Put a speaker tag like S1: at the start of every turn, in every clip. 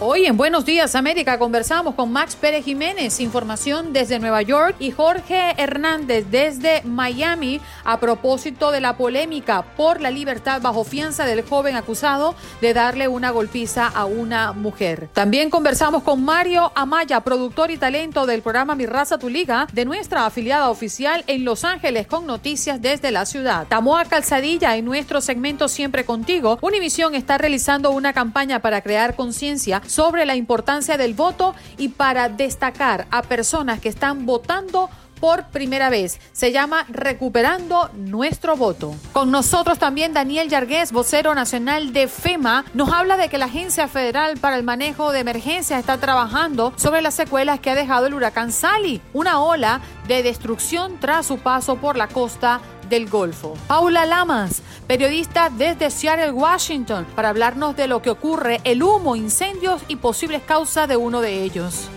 S1: Hoy en Buenos Días América conversamos con Max Pérez Jiménez, información desde Nueva York, y Jorge Hernández desde Miami a propósito de la polémica por la libertad bajo fianza del joven acusado de darle una golpiza a una mujer. También conversamos con Mario Amaya, productor y talento del programa Mi Raza Tu Liga, de nuestra afiliada oficial en Los Ángeles con noticias desde la ciudad. Tamoa Calzadilla en nuestro segmento Siempre Contigo. Univisión está realizando una campaña para crear conciencia sobre la importancia del voto y para destacar a personas que están votando por primera vez. Se llama Recuperando Nuestro Voto. Con nosotros también Daniel Yargués, vocero nacional de FEMA, nos habla de que la Agencia Federal para el Manejo de Emergencias está trabajando sobre las secuelas que ha dejado el huracán Sally, una ola de destrucción tras su paso por la costa del Golfo. Paula Lamas, periodista desde Seattle, Washington, para hablarnos de lo que ocurre, el humo, incendios y posibles causas de uno de ellos.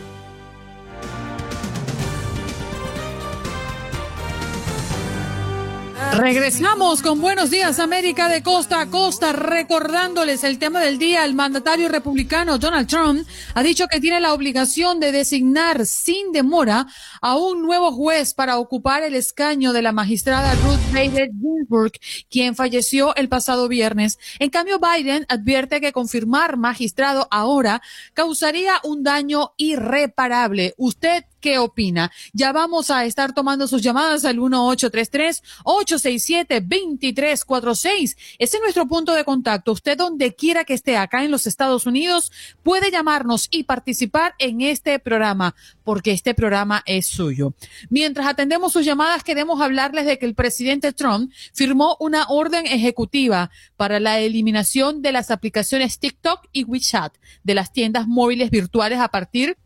S1: Regresamos con Buenos Días América de costa a costa, recordándoles el tema del día. El mandatario republicano Donald Trump ha dicho que tiene la obligación de designar sin demora a un nuevo juez para ocupar el escaño de la magistrada Ruth Bader Ginsburg, quien falleció el pasado viernes. En cambio, Biden advierte que confirmar magistrado ahora causaría un daño irreparable. ¿Usted qué opina? Ya vamos a estar tomando sus llamadas al 1833-867-2346. Ese es nuestro punto de contacto. Usted donde quiera que esté acá en los Estados Unidos puede llamarnos y participar en este programa, porque este programa es suyo. Mientras atendemos sus llamadas, queremos hablarles de que el presidente Trump firmó una orden ejecutiva para la eliminación de las aplicaciones TikTok y WeChat de las tiendas móviles virtuales a partir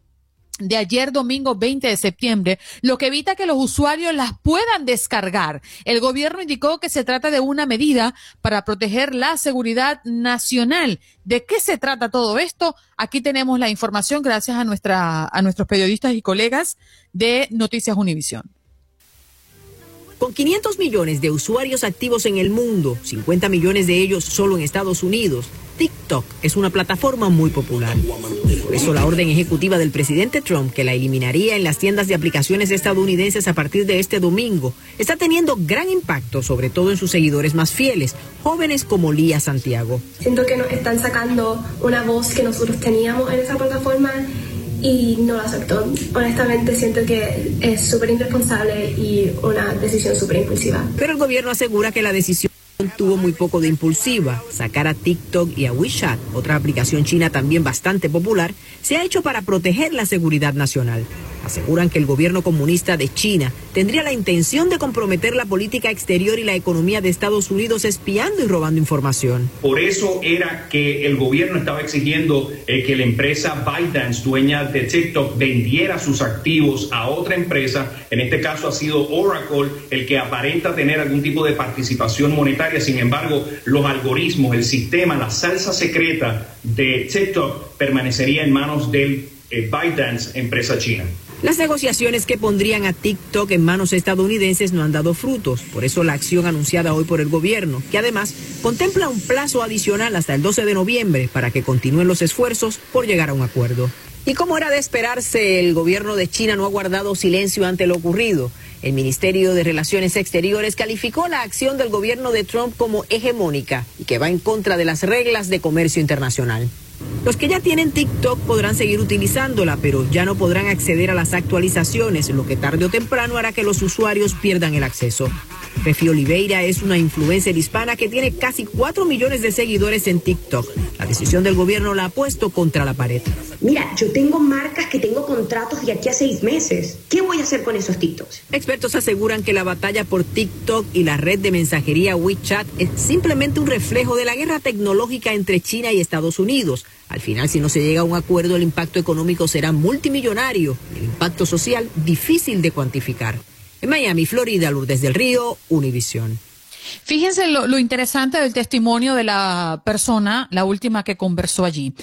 S1: de ayer domingo 20 de septiembre, lo que evita que los usuarios las puedan descargar. El gobierno indicó que se trata de una medida para proteger la seguridad nacional. ¿De qué se trata todo esto? Aquí tenemos la información gracias a nuestra a nuestros periodistas y colegas de Noticias Univisión.
S2: Con 500 millones de usuarios activos en el mundo, 50 millones de ellos solo en Estados Unidos, TikTok es una plataforma muy popular. Por eso la orden ejecutiva del presidente Trump, que la eliminaría en las tiendas de aplicaciones estadounidenses a partir de este domingo, está teniendo gran impacto, sobre todo en sus seguidores más fieles, jóvenes como Lía Santiago.
S3: Siento que nos están sacando una voz que nosotros teníamos en esa plataforma y no la aceptó. Honestamente siento que es súper irresponsable y una decisión súper impulsiva.
S2: Pero el gobierno asegura que la decisión tuvo muy poco de impulsiva. Sacar a TikTok y a WeChat, otra aplicación china también bastante popular, se ha hecho para proteger la seguridad nacional aseguran que el gobierno comunista de China tendría la intención de comprometer la política exterior y la economía de Estados Unidos espiando y robando información.
S4: Por eso era que el gobierno estaba exigiendo eh, que la empresa ByteDance, dueña de TikTok, vendiera sus activos a otra empresa. En este caso ha sido Oracle el que aparenta tener algún tipo de participación monetaria. Sin embargo, los algoritmos, el sistema, la salsa secreta de TikTok permanecería en manos del eh, empresa china.
S2: Las negociaciones que pondrían a TikTok en manos estadounidenses no han dado frutos, por eso la acción anunciada hoy por el gobierno, que además contempla un plazo adicional hasta el 12 de noviembre para que continúen los esfuerzos por llegar a un acuerdo. Y como era de esperarse, el gobierno de China no ha guardado silencio ante lo ocurrido. El Ministerio de Relaciones Exteriores calificó la acción del gobierno de Trump como hegemónica y que va en contra de las reglas de comercio internacional. Los que ya tienen TikTok podrán seguir utilizándola, pero ya no podrán acceder a las actualizaciones, lo que tarde o temprano hará que los usuarios pierdan el acceso. Refi Oliveira es una influencer hispana que tiene casi 4 millones de seguidores en TikTok. La decisión del gobierno la ha puesto contra la pared.
S5: Mira, yo tengo marcas que tengo contratos de aquí a seis meses. ¿Qué voy a hacer con esos TikToks?
S2: Expertos aseguran que la batalla por TikTok y la red de mensajería WeChat es simplemente un reflejo de la guerra tecnológica entre China y Estados Unidos. Al final, si no se llega a un acuerdo, el impacto económico será multimillonario, el impacto social difícil de cuantificar. En Miami, Florida, Lourdes del Río, Univisión.
S1: Fíjense lo, interesante del testimonio de la persona, la última que conversó allí.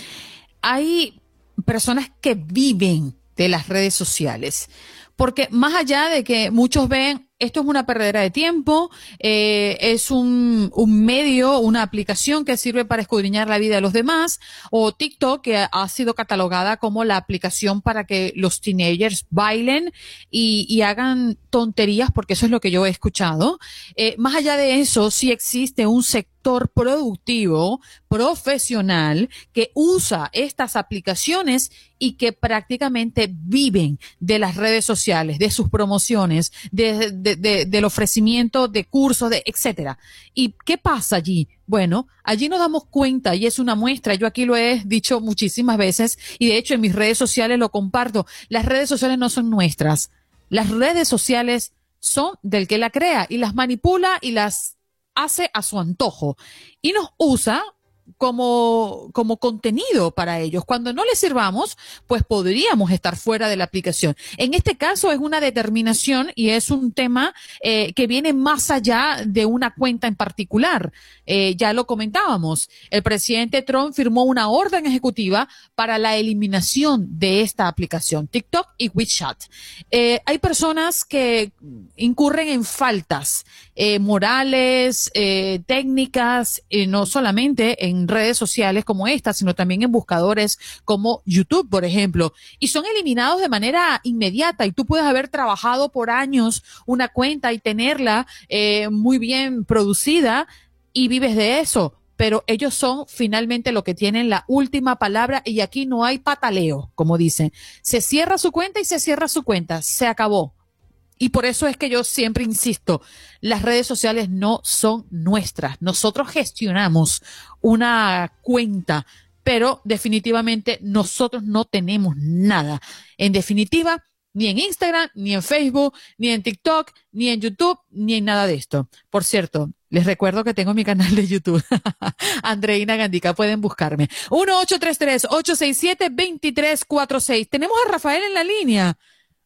S1: Hay personas que viven de las redes sociales. Porque más allá de que muchos ven esto es una perdedera de tiempo, eh, es un, un, medio, una aplicación que sirve para escudriñar la vida de los demás, o TikTok, que ha sido catalogada como la aplicación para que los teenagers bailen y, y hagan tonterías, porque eso es lo que yo he escuchado. Eh, más allá de eso, sí existe un sector productivo, profesional, que usa estas aplicaciones y que prácticamente viven de las redes sociales, de sus promociones, de, de del ofrecimiento de cursos, de etcétera. ¿Y qué pasa allí? Bueno, allí nos damos cuenta y es una muestra. Yo aquí lo he dicho muchísimas veces y de hecho en mis redes sociales lo comparto. Las redes sociales no son nuestras. Las redes sociales son del que la crea y las manipula y las hace a su antojo y nos usa como, como contenido para ellos. Cuando no les sirvamos, pues podríamos estar fuera de la aplicación. En este caso es una determinación y es un tema eh, que viene más allá de una cuenta en particular. Eh, ya lo comentábamos. El presidente Trump firmó una orden ejecutiva para la eliminación de esta aplicación, TikTok y WeChat. Eh, hay personas que incurren en faltas morales, técnicas, no solamente en redes sociales como esta, sino también en buscadores como YouTube, por ejemplo, y son eliminados de manera inmediata y tú puedes haber trabajado por años una cuenta y tenerla eh, muy bien producida y vives de eso pero ellos son finalmente lo que tienen la última palabra y aquí no hay pataleo, como dicen. Se cierra su cuenta y se cierra su cuenta, se acabó. Y por eso es que yo siempre insisto, las redes sociales no son nuestras. Nosotros gestionamos una cuenta, pero definitivamente nosotros no tenemos nada. En definitiva, ni en Instagram, ni en Facebook, ni en TikTok, ni en YouTube, ni en nada de esto. Por cierto, les recuerdo que tengo mi canal de YouTube, Andreina Gandica, pueden buscarme. 1-833-867-2346. Tenemos a Rafael en la línea.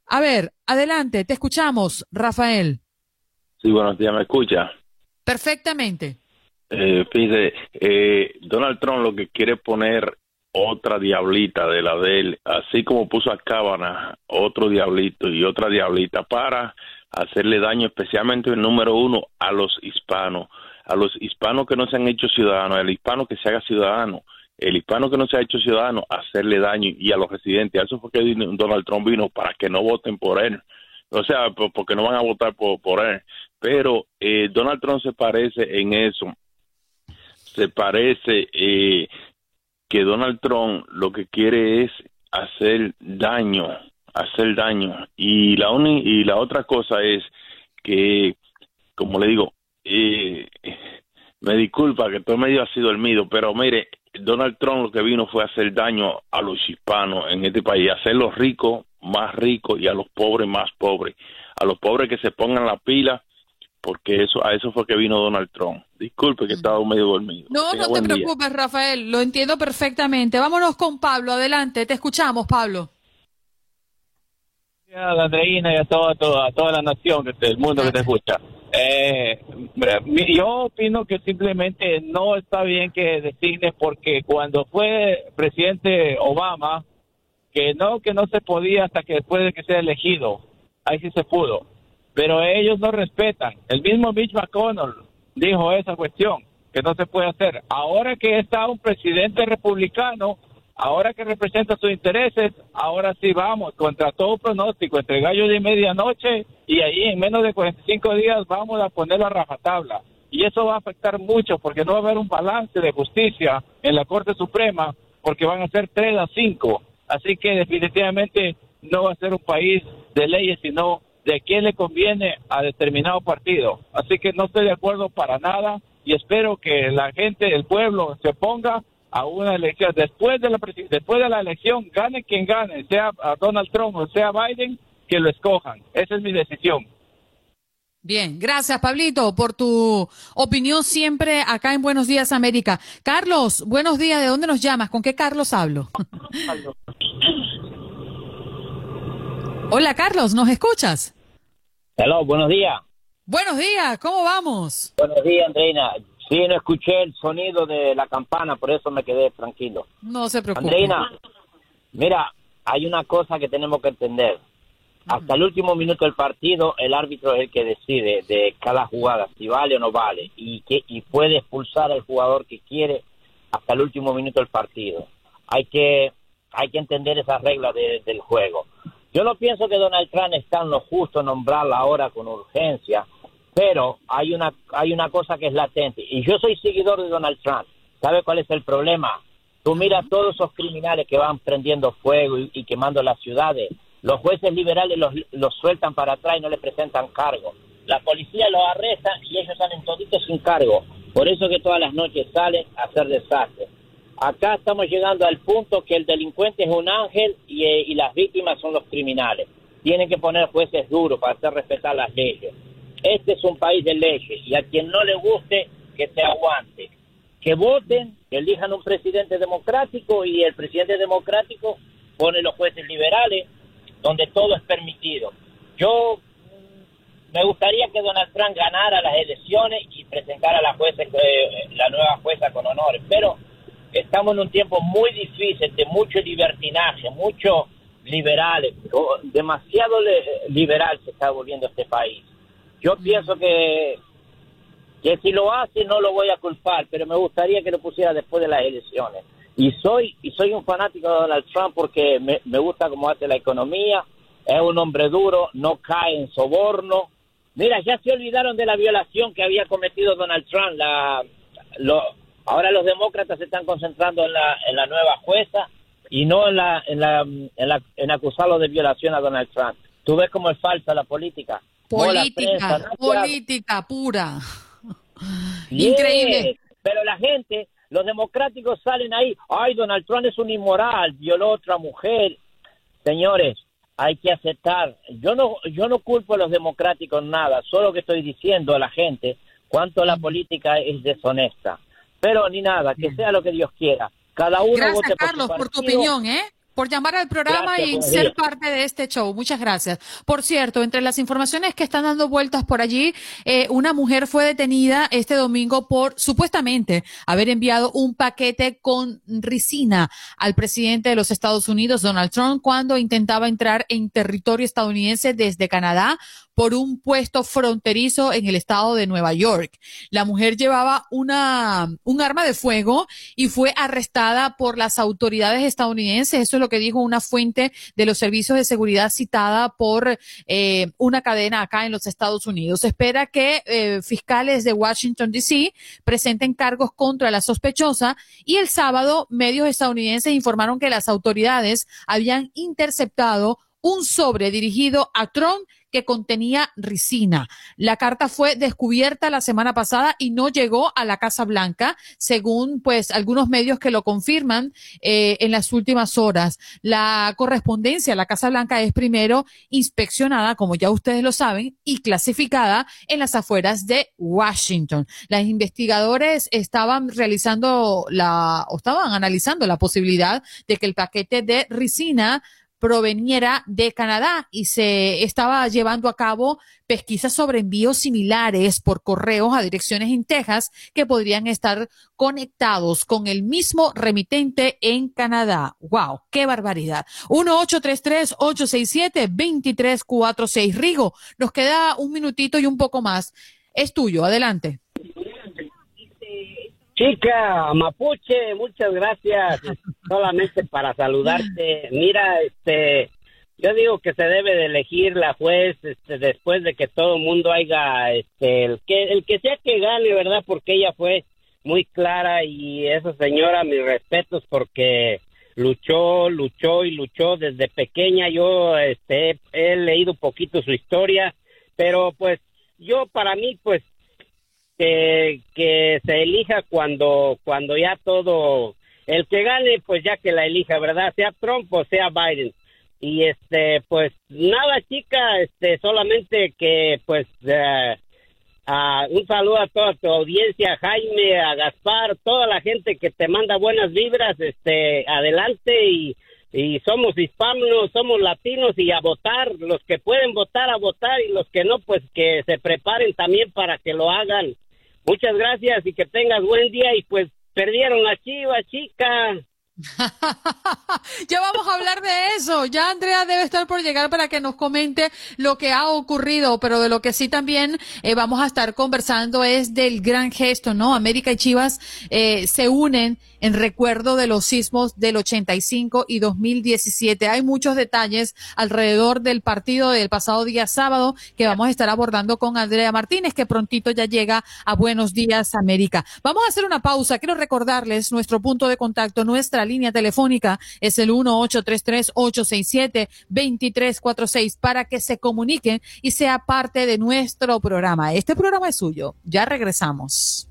S1: A ver, adelante, te escuchamos, Rafael.
S6: Sí, buenos días, ¿me escucha?
S1: Perfectamente.
S6: Eh, fíjese, eh, Donald Trump lo que quiere poner otra diablita de la de él, así como puso a Cábana otro diablito y otra diablita para hacerle daño, especialmente el número uno, a los hispanos, a los hispanos que no se han hecho ciudadanos, al hispano que se haga ciudadano, el hispano que no se ha hecho ciudadano, hacerle daño y a los residentes. Eso fue que Donald Trump vino para que no voten por él. O sea, porque no van a votar por, él. Pero eh, Donald Trump se parece en eso. Se parece eh, que Donald Trump lo que quiere es hacer daño, hacer daño. Y la, y la otra cosa es que, como le digo, eh, me disculpa que todo medio el mío, pero mire, Donald Trump lo que vino fue hacer daño a los hispanos en este país, hacerlos ricos más ricos y a los pobres más pobres. A los pobres que se pongan la pila, porque eso a eso fue que vino Donald Trump. Disculpe que estaba medio dormido.
S1: No, no te preocupes, Rafael, lo entiendo perfectamente. Vámonos con Pablo, adelante, te escuchamos, Pablo.
S7: A Andreina y a toda, toda, toda la nación, el mundo que te escucha. Eh, yo opino que simplemente no está bien que designe porque cuando fue presidente Obama, que no, que no se podía hasta que después de que sea elegido, ahí sí se pudo, pero ellos no respetan. El mismo Mitch McConnell dijo esa cuestión, que no se puede hacer. Ahora que está un presidente republicano, ahora que representa sus intereses, ahora sí vamos, contra todo pronóstico, entre gallo de medianoche y ahí en menos de 45 días vamos a ponerlo a rajatabla. Y eso va a afectar mucho porque no va a haber un balance de justicia en la Corte Suprema porque van a ser 3 a 5. Así que definitivamente no va a ser un país de leyes, sino de quién le conviene a determinado partido. Así que no estoy de acuerdo para nada y espero que la gente, el pueblo, se ponga a una elección. Después de la, después de la elección, gane quien gane, sea Donald Trump o sea Biden, que lo escojan. Esa es mi decisión.
S1: Bien, gracias Pablito por tu opinión siempre acá en Buenos Días América. Carlos, buenos días, ¿de dónde nos llamas? ¿Con qué Carlos hablo? Hola Carlos, ¿nos escuchas?
S8: Hola, buenos días.
S1: Buenos días, ¿cómo vamos?
S8: Buenos días, Andreina. Sí, no escuché el sonido de la campana, por eso me quedé tranquilo.
S1: No se preocupe.
S8: Andreina, mira, hay una cosa que tenemos que entender. Hasta el último minuto del partido, el árbitro es el que decide de cada jugada si vale o no vale y que y puede expulsar al jugador que quiere hasta el último minuto del partido. Hay que hay que entender esa regla del juego. Yo no pienso que Donald Trump está en lo justo nombrarla ahora con urgencia, pero hay una, hay una cosa que es latente. Y yo soy seguidor de Donald Trump. ¿Sabe cuál es el problema? Tú miras todos esos criminales que van prendiendo fuego y, quemando las ciudades. Los jueces liberales los, los, sueltan para atrás y no le presentan cargo. La policía los arresta y ellos salen toditos sin cargo. Por eso que todas las noches salen a hacer desastres. Acá estamos llegando al punto que el delincuente es un ángel y, eh, y las víctimas son los criminales. Tienen que poner jueces duros para hacer respetar las leyes. Este es un país de leyes y a quien no le guste, que se aguante. Que voten, que elijan un presidente democrático y el presidente democrático pone los jueces liberales, donde todo es permitido. Yo mm, me gustaría que Donald Trump ganara las elecciones y presentara a la, jueza, eh, la nueva jueza con honores, pero estamos en un tiempo muy difícil, de mucho libertinaje, mucho liberales, demasiado liberal se está volviendo este país. Yo pienso que, que si lo hace no lo voy a culpar, pero me gustaría que lo pusiera después de las elecciones. Y soy y soy un fanático de Donald Trump porque me, me gusta cómo hace la economía, es un hombre duro, no cae en soborno. Mira, ya se olvidaron de la violación que había cometido Donald Trump. La, lo, ahora los demócratas se están concentrando en la, en la nueva jueza y no en, la, en, la, en, la, en acusarlo de violación a Donald Trump. Tú ves cómo es falsa la política.
S1: Política, política pura. Increíble.
S8: Pero la gente, los democráticos salen ahí, ay, Donald Trump es un inmoral, violó a otra mujer. Señores, hay que aceptar. Yo no, yo no culpo a los democráticos nada, solo que estoy diciendo a la gente cuánto la política es deshonesta. Pero ni nada, que sea lo que Dios quiera. Cada uno
S1: Gracias, Carlos, por tu opinión, ¿eh? Por llamar al programa
S8: Gracias,
S1: y ser parte de este show. Muchas gracias. Por cierto, entre las informaciones que están dando vueltas por allí, eh, una mujer fue detenida este domingo por supuestamente haber enviado un paquete con ricina al presidente de los Estados Unidos, Donald Trump, cuando intentaba entrar en territorio estadounidense desde Canadá por un puesto fronterizo en el estado de Nueva York. La mujer llevaba una, un arma de fuego y fue arrestada por las autoridades estadounidenses. Eso es lo que dijo una fuente de los servicios de seguridad citada por eh, una cadena acá en los Estados Unidos. Se espera que eh, fiscales de Washington, D.C. presenten cargos contra la sospechosa y el sábado medios estadounidenses informaron que las autoridades habían interceptado un sobre dirigido a Trump contenía ricina. La carta fue descubierta la semana pasada y no llegó a la Casa Blanca, según pues algunos medios que lo confirman eh, en las últimas horas. La correspondencia a la Casa Blanca es primero inspeccionada, como ya ustedes lo saben, y clasificada en las afueras de Washington. Los investigadores estaban realizando la, o estaban analizando la posibilidad de que el paquete de ricina proveniera de Canadá y se estaba llevando a cabo pesquisas sobre envíos similares por correos a direcciones en Texas que podrían estar conectados con el mismo remitente en Canadá. ¡Wow! ¡Qué barbaridad! 1-833-867-2346. Rigo, nos queda un minutito y un poco más. Es tuyo, adelante.
S9: Chica Mapuche, muchas gracias. Solamente para saludarte. Mira, este, yo digo que se debe de elegir la juez, este, después de que todo el mundo haya, este, el que, el que sea que gane, ¿verdad? Porque ella fue muy clara y esa señora, mis respetos porque luchó, luchó y luchó desde pequeña. Yo, este, he leído poquito su historia, pero pues yo para mí, pues que, que se elija cuando, cuando ya todo, el que gane, pues ya que la elija, ¿verdad? Sea Trump o sea Biden. Y este, pues nada, chica, este, solamente que, pues, eh, un saludo a toda tu audiencia, Jaime, a Gaspar, toda la gente que te manda buenas vibras, este, adelante y, y somos hispanos, somos latinos y a votar, los que pueden votar a votar y los que no, pues que se preparen también para que lo hagan. Muchas gracias y que tengas buen día y pues perdieron a Chivas, chica.
S1: Ya vamos a hablar de eso. Ya Andrea debe estar por llegar para que nos comente lo que ha ocurrido, pero de lo que sí también eh, vamos a estar conversando es del gran gesto, ¿no? América y Chivas eh, se unen en recuerdo de los sismos del 85 y 2017. Hay muchos detalles alrededor del partido del pasado día sábado que vamos a estar abordando con Andrea Martínez, que prontito ya llega a Buenos Días América. Vamos a hacer una pausa. Quiero recordarles nuestro punto de contacto, nuestra línea telefónica es el 1-833-867-2346 para que se comuniquen y sea parte de nuestro programa. Este programa es suyo. Ya regresamos.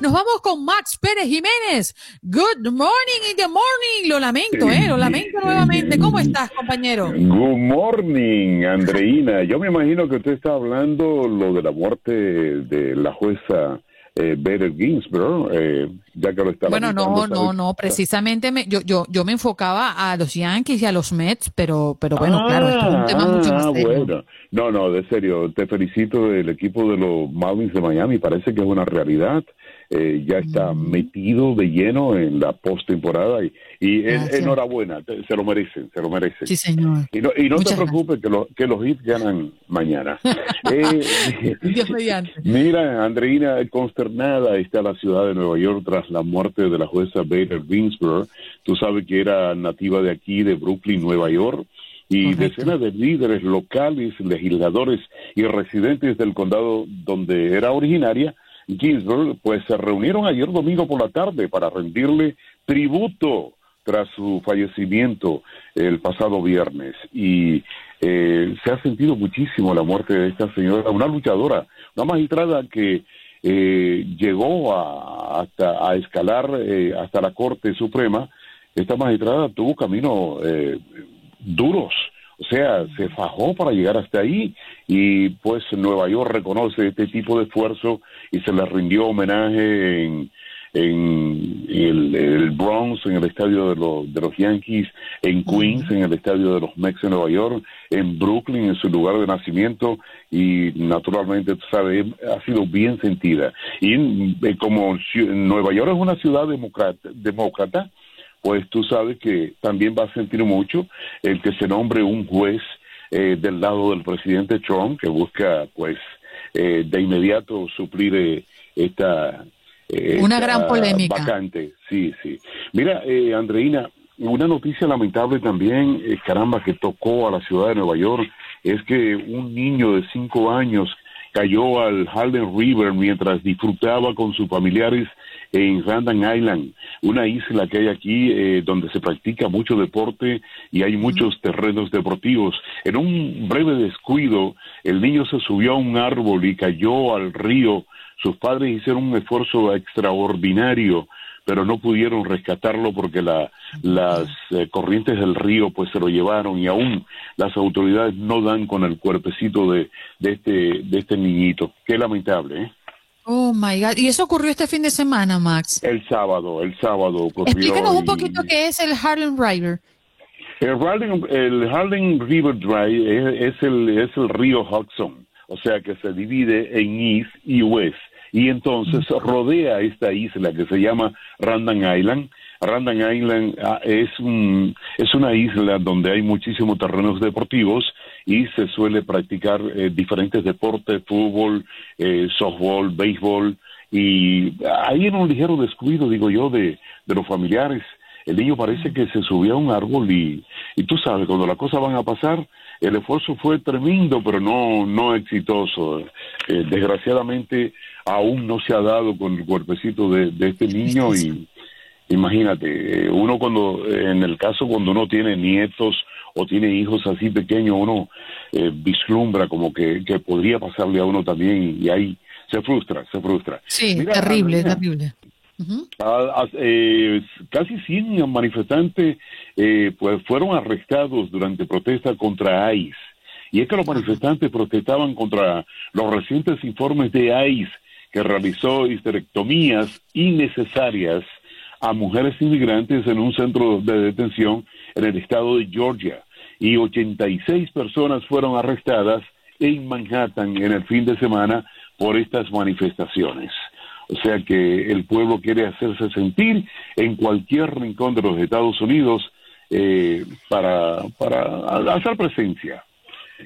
S1: Nos vamos con Max Pérez Jiménez. Good morning in the morning. Lo lamento, ¿eh? Lo lamento nuevamente. ¿Cómo estás, compañero?
S10: Good morning, Andreina. Yo me imagino que usted está hablando lo de la muerte de la jueza eh, Better Ginsburg, eh, ya que lo está
S1: Bueno, no, no, no, precisamente me, yo, yo, yo me enfocaba a los Yankees y a los Mets, pero, pero bueno, claro, esto es un tema mucho más
S10: Ah,
S1: serio.
S10: bueno. No, no, de serio, te felicito del equipo de los Marlins de Miami, parece que es una realidad. Eh, ya está metido de lleno en la postemporada y, y en- enhorabuena, te- se lo merecen, se lo merecen.
S1: Sí, señor.
S10: Y no, y no te preocupes que, lo- que los hits ganan mañana. Eh,
S1: Dios mediante.
S10: Mira, Andreina, consternada está la ciudad de Nueva York tras la muerte de la jueza Bader Ginsburg. Tú sabes que era nativa de aquí, de Brooklyn, Nueva York, y decenas de líderes locales, legisladores y residentes del condado donde era originaria, Ginsburg, pues se reunieron ayer domingo por la tarde para rendirle tributo tras su fallecimiento el pasado viernes. Y eh, se ha sentido muchísimo la muerte de esta señora, una luchadora, una magistrada que eh, llegó a, hasta a escalar eh, hasta la Corte Suprema. Esta magistrada tuvo caminos eh, duros, o sea, se fajó para llegar hasta ahí y pues Nueva York reconoce este tipo de esfuerzo y se le rindió homenaje en, en el, el Bronx, en el estadio de, los de los Yankees, en Queens, en el estadio de los Mets en Nueva York, en Brooklyn, en su lugar de nacimiento, y naturalmente, tú sabes, ha sido bien sentida. Y eh, como Nueva York es una ciudad demócrata, demócrata, pues tú sabes que también va a sentir mucho el que se nombre un juez eh, del lado del presidente Trump, que busca, pues, eh, de inmediato suplir eh, esta
S1: una gran polémica.
S10: Vacante, sí, sí. Mira, eh, Andreina, una noticia lamentable también, eh, caramba, que tocó a la ciudad de Nueva York, es que un niño de cinco años cayó al Harlem River mientras disfrutaba con sus familiares en Random Island, una isla que hay aquí eh, donde se practica mucho deporte y hay muchos terrenos deportivos. En un breve descuido, el niño se subió a un árbol y cayó al río sus padres hicieron un esfuerzo extraordinario, pero no pudieron rescatarlo porque la, las eh, corrientes del río pues se lo llevaron y aún las autoridades no dan con el cuerpecito de, de, este, de este niñito. Qué lamentable, ¿eh?
S1: Oh my God. ¿Y eso ocurrió este fin de semana, Max?
S10: El sábado, el sábado ocurrió.
S1: Explícanos un poquito qué es el Harlem River.
S10: El Harlem, el Harlem River Drive es, el, es el río Hudson, o sea que se divide en East y West y entonces rodea esta isla que se llama Random Island. Random Island ah, es, un, es una isla donde hay muchísimos terrenos deportivos y se suele practicar eh, diferentes deportes, fútbol, eh, softball, béisbol, y ahí en un ligero descuido, digo yo, de, de los familiares. El niño parece que se subió a un árbol y, y tú sabes, cuando las cosas van a pasar, el esfuerzo fue tremendo, pero no, no exitoso. Eh, desgraciadamente, aún no se ha dado con el cuerpecito de, este niño y imagínate, eh, uno cuando, en el caso cuando uno tiene nietos o tiene hijos así pequeños, uno eh, vislumbra como que, podría pasarle a uno también y ahí se frustra, se frustra.
S1: Sí, terrible, terrible.
S10: Eh, casi 100 manifestantes pues fueron arrestados durante protestas contra ICE. Y es que los manifestantes protestaban contra los recientes informes de ICE que realizó histerectomías innecesarias a mujeres inmigrantes en un centro de detención en el estado de Georgia y 86 personas fueron arrestadas en Manhattan en el fin de semana por estas manifestaciones. O sea que el pueblo quiere hacerse sentir en cualquier rincón de los Estados Unidos eh, para, para hacer presencia.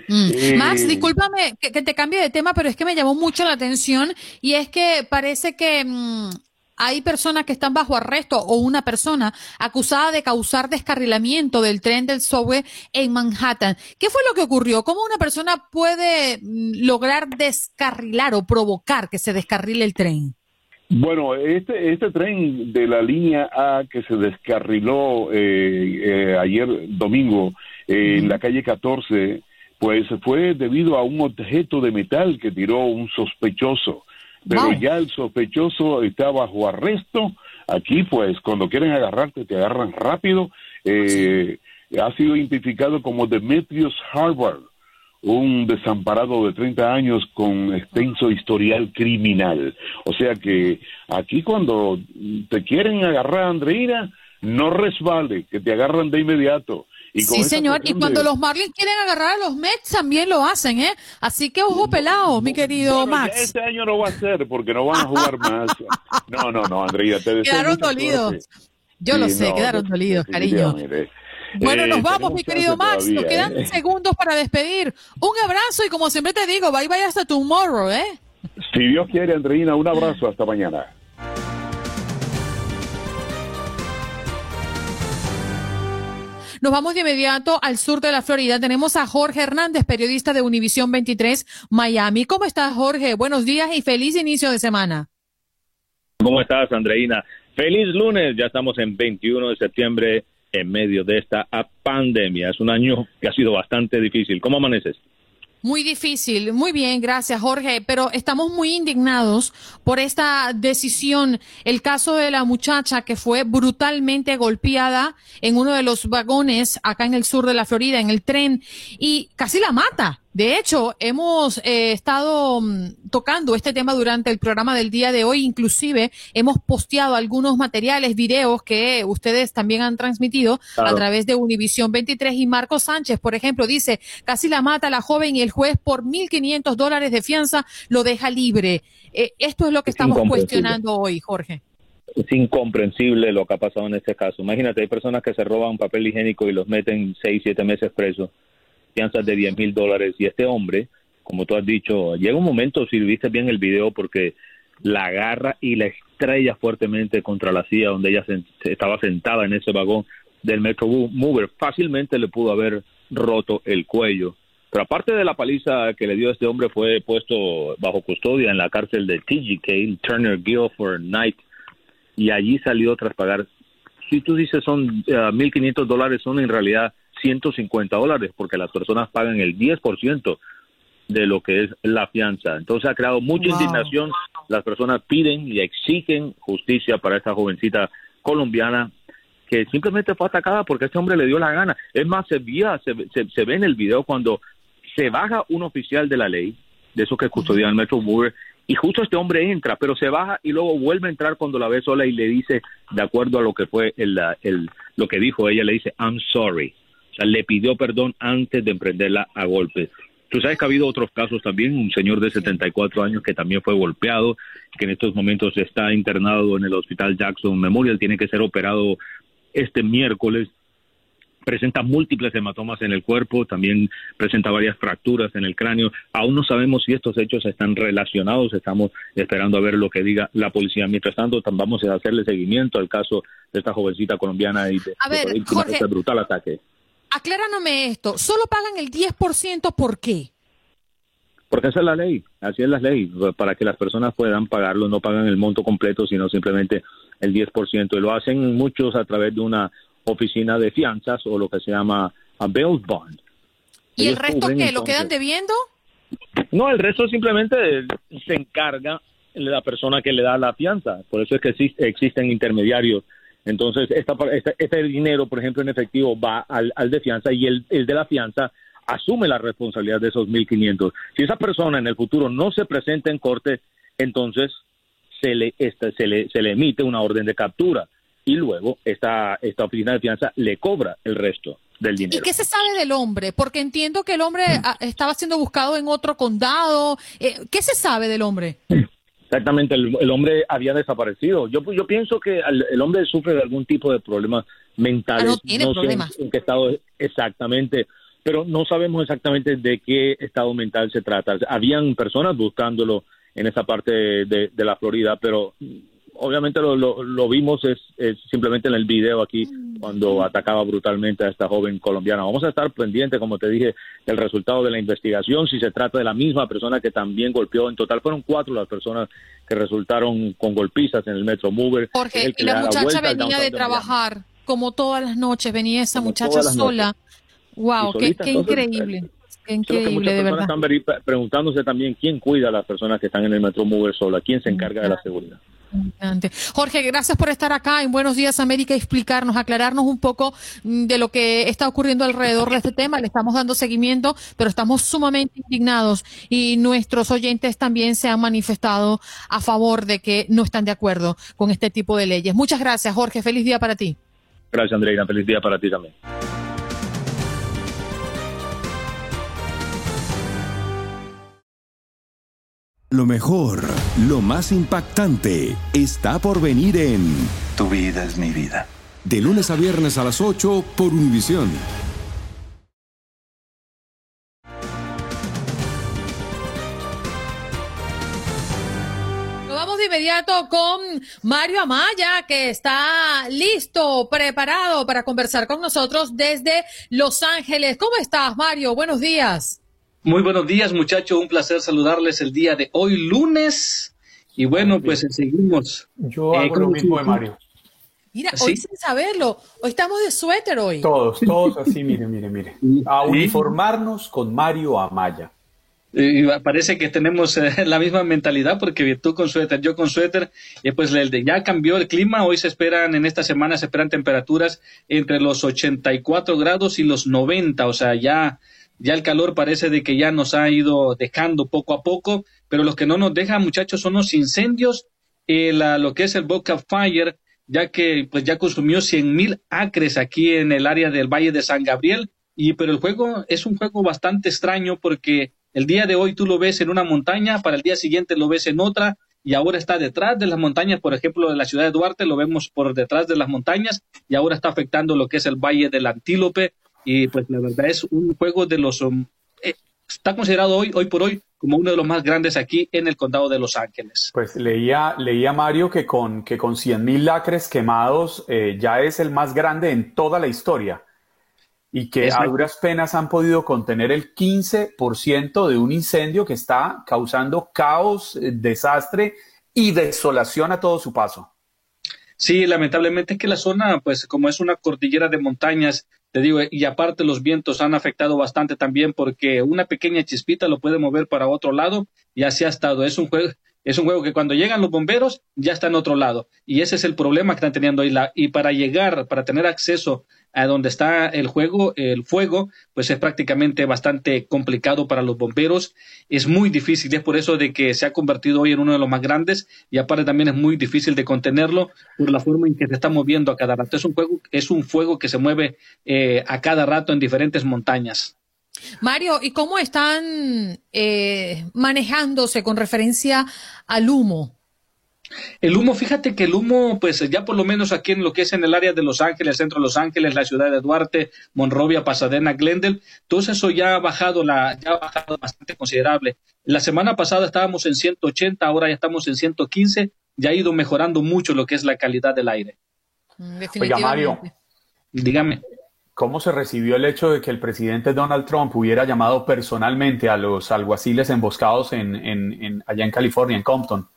S1: Mm. Eh, Max, discúlpame que, te cambie de tema, pero es que me llamó mucho la atención y es que parece que mm, hay personas que están bajo arresto o una persona acusada de causar descarrilamiento del tren del subway en Manhattan. ¿Qué fue lo que ocurrió? ¿Cómo una persona puede mm, lograr descarrilar o provocar que se descarrile el tren?
S10: Bueno, este, este tren de la línea A que se descarriló eh, eh, ayer domingo en la calle 14 pues fue debido a un objeto de metal que tiró un sospechoso. Pero ya el sospechoso está bajo arresto. Aquí, pues, cuando quieren agarrarte, te agarran rápido. Eh, ha sido identificado como Demetrius Harvard, un desamparado de 30 años con extenso historial criminal. O sea que aquí cuando te quieren agarrar, Andreina, no resbale, que te agarran de inmediato
S1: sí, señor. Y cuando los Marlins quieren agarrar a los Mets, también lo hacen, ¿eh? Así que ojo pelado, mi querido Max.
S10: Este año no va a ser porque no van a jugar más. No, no, no, Andrea, te
S1: Quedaron dolidos. Yo lo sé, quedaron dolidos, cariño. Bueno, nos eh, vamos, mi querido Max. nos quedan ¿eh? segundos para despedir. Un abrazo y como siempre te digo, bye bye hasta tomorrow, ¿eh?
S10: Si Dios quiere, Andreina, un abrazo. Hasta mañana.
S1: Nos vamos de inmediato al sur de la Florida. Tenemos a Jorge Hernández, periodista de Univisión 23 Miami. ¿Cómo estás, Jorge? Buenos días y feliz inicio de semana.
S11: ¿Cómo estás, Andreina? Feliz lunes. Ya estamos en 21 de septiembre en medio de esta pandemia. Es un año que ha sido bastante difícil. ¿Cómo amaneces?
S1: Muy difícil, muy bien, gracias Jorge, pero estamos muy indignados por esta decisión. El caso de la muchacha que fue brutalmente golpeada en uno de los vagones acá en el sur de la Florida, en el tren, y casi la mata. De hecho, hemos eh, estado mm, tocando este tema durante el programa del día de hoy. Inclusive hemos posteado algunos materiales, videos que ustedes también han transmitido a través de Univisión 23 y Marco Sánchez, por ejemplo, dice, casi la mata la joven y el juez por 1.500 dólares de fianza lo deja libre. Eh, esto es lo que estamos cuestionando hoy, Jorge.
S11: Es incomprensible lo que ha pasado en este caso. Imagínate, hay personas que se roban papel higiénico y los meten seis, siete meses presos fianzas de 10 mil dólares y este hombre, como tú has dicho, llega un momento, si viste bien el video, porque la agarra y la estrella fuertemente contra la silla donde ella se, estaba sentada en ese vagón del Metro Mover. Fácilmente le pudo haber roto el cuello. Pero aparte de la paliza que le dio este hombre, fue puesto bajo custodia en la cárcel de TGK, Turner Guilford Night, y allí salió tras pagar. Si tú dices son 1.500 uh, dólares, son en realidad 150 dólares, porque las personas pagan el 10% de lo que es la fianza. Entonces ha creado mucha indignación. Las personas piden y exigen justicia para esta jovencita colombiana que simplemente fue atacada porque este hombre le dio la gana. Es más, se, se, se, ve en el video cuando se baja un oficial de la ley, de esos que custodian el Metro Mover, y justo este hombre entra, pero se baja y luego vuelve a entrar cuando la ve sola y le dice, de acuerdo a lo que fue el, el, lo que dijo ella, le dice, I'm sorry. O sea, le pidió perdón antes de emprenderla a golpes. Tú sabes que ha habido otros casos también, un señor de 74 años que también fue golpeado, que en estos momentos está internado en el Hospital Jackson Memorial, tiene que ser operado este miércoles. Presenta múltiples hematomas en el cuerpo, también presenta varias fracturas en el cráneo. Aún no sabemos si estos hechos están relacionados, estamos esperando a ver lo que diga la policía. Mientras tanto, vamos a hacerle seguimiento al caso de esta jovencita colombiana y de,
S1: a ver,
S11: este brutal ataque
S1: acláranme esto, solo pagan el 10%, ¿por qué?
S11: Porque esa es la ley, así es la ley, para que las personas puedan pagarlo, no pagan el monto completo, sino simplemente el 10%, y lo hacen muchos a través de una oficina de fianzas o lo que se llama a bail bond.
S1: ¿Y el resto qué? ¿Lo quedan debiendo?
S11: No, el resto simplemente se encarga la persona que le da la fianza, por eso es que existen intermediarios entonces, esta, este dinero, por ejemplo, en efectivo va al, de fianza y el, de la fianza asume la responsabilidad de esos 1.500. Si esa persona en el futuro no se presenta en corte, entonces se le, se le, se le emite una orden de captura y luego esta, esta oficina de fianza le cobra el resto del dinero.
S1: ¿Y qué se sabe del hombre? Porque entiendo que el hombre mm. estaba siendo buscado en otro condado. Eh, ¿Qué se sabe del hombre?
S11: Exactamente, el, hombre había desaparecido. Yo, yo pienso que el, hombre sufre de algún tipo de problemas mentales. Ah,
S1: no tiene problemas.
S11: en qué estado exactamente, pero no sabemos exactamente de qué estado mental se trata. Habían personas buscándolo en esa parte de la Florida, pero obviamente lo, lo, vimos es, simplemente en el video aquí cuando atacaba brutalmente a esta joven colombiana. Vamos a estar pendientes, como te dije, del resultado de la investigación, si se trata de la misma persona que también golpeó. En total fueron cuatro las personas que resultaron con golpizas en el Metro Mover.
S1: Porque la muchacha venía de trabajar, como todas las noches, venía esa muchacha sola. Wow, qué, increíble. Increíble, de verdad.
S11: Están preguntándose también quién cuida a las personas que están en el Metro Mover sola, quién se encarga de la seguridad.
S1: Jorge, gracias por estar acá en Buenos Días América explicarnos, aclararnos un poco mm, de lo que está ocurriendo alrededor de este tema. Le estamos dando seguimiento, pero estamos sumamente indignados y nuestros oyentes también se han manifestado a favor de que no están de acuerdo con este tipo de leyes. Muchas gracias, Jorge. Feliz día para ti.
S11: Gracias, Andreina. Feliz día para ti también.
S12: Lo mejor, lo más impactante, está por venir en
S13: Tu vida es mi vida.
S12: De lunes a viernes a las 8 por Univisión.
S1: vamos de inmediato con Mario Amaya, que está listo, preparado para conversar con nosotros desde Los Ángeles. ¿Cómo estás, Mario? Buenos días.
S14: Muy buenos días, muchachos. Un placer saludarles el día de hoy, lunes. Y bueno, pues seguimos.
S15: Yo hago lo mismo de Mario.
S1: Mira, hoy sin saberlo, hoy estamos de suéter hoy.
S15: Todos, todos así, mire, mire, mire. A uniformarnos con Mario Amaya.
S14: Y parece que tenemos eh, la misma mentalidad porque tú con suéter, yo con suéter, y pues ya cambió el clima, hoy se esperan, en esta semana se esperan temperaturas entre los 84 grados y los 90, o sea, ya Ya el calor parece de que ya nos ha ido dejando poco a poco, pero los que no nos dejan, muchachos, son los incendios, eh, la, lo que es el Boca Fire, ya que pues ya consumió 100 mil acres aquí en el área del Valle de San Gabriel. Y pero el juego es un juego bastante extraño porque el día de hoy tú lo ves en una montaña, para el día siguiente lo ves en otra, y ahora está detrás de las montañas, por ejemplo, de la ciudad de Duarte lo vemos por detrás de las montañas y ahora está afectando lo que es el Valle del Antílope y pues la verdad es un juego de los um, eh, está considerado hoy hoy por hoy como uno de los más grandes aquí en el condado de Los Ángeles.
S16: Pues leía, leía Mario que con, que con 100 mil lacres quemados eh, ya es el más grande en toda la historia y que a duras penas han podido contener el 15% de un incendio que está causando caos, eh, desastre y desolación a todo su paso.
S14: Sí, lamentablemente es que la zona, pues como es una cordillera de montañas, te digo, y aparte los vientos han afectado bastante también porque una pequeña chispita lo puede mover para otro lado y así ha estado. Es un juego, es un juego que cuando llegan los bomberos ya está en otro lado. Y ese es el problema que están teniendo ahí. La, y para llegar, para tener acceso a donde está el juego, el fuego, pues es prácticamente bastante complicado para los bomberos. Es muy difícil, es por eso de que se ha convertido hoy en uno de los más grandes y aparte también es muy difícil de contenerlo por la forma en que se está moviendo a cada rato. Es un juego, es un fuego que se mueve eh, a cada rato en diferentes montañas.
S1: Mario, ¿y cómo están eh, manejándose con referencia al humo?
S14: El humo, fíjate que el humo, pues ya por lo menos aquí en lo que es en el área de Los Ángeles, centro de Los Ángeles, la ciudad de Duarte, Monrovia, Pasadena, Glendale, todo eso ya ha bajado, la, ya ha bajado bastante considerable. La semana pasada estábamos en 180, ahora ya estamos en 115, ya ha ido mejorando mucho lo que es la calidad del aire.
S16: Mm, Oiga, Mario,
S14: dígame.
S16: ¿Cómo se recibió el hecho de que el presidente Donald Trump hubiera llamado personalmente a los alguaciles emboscados en, en, allá en California, en Compton?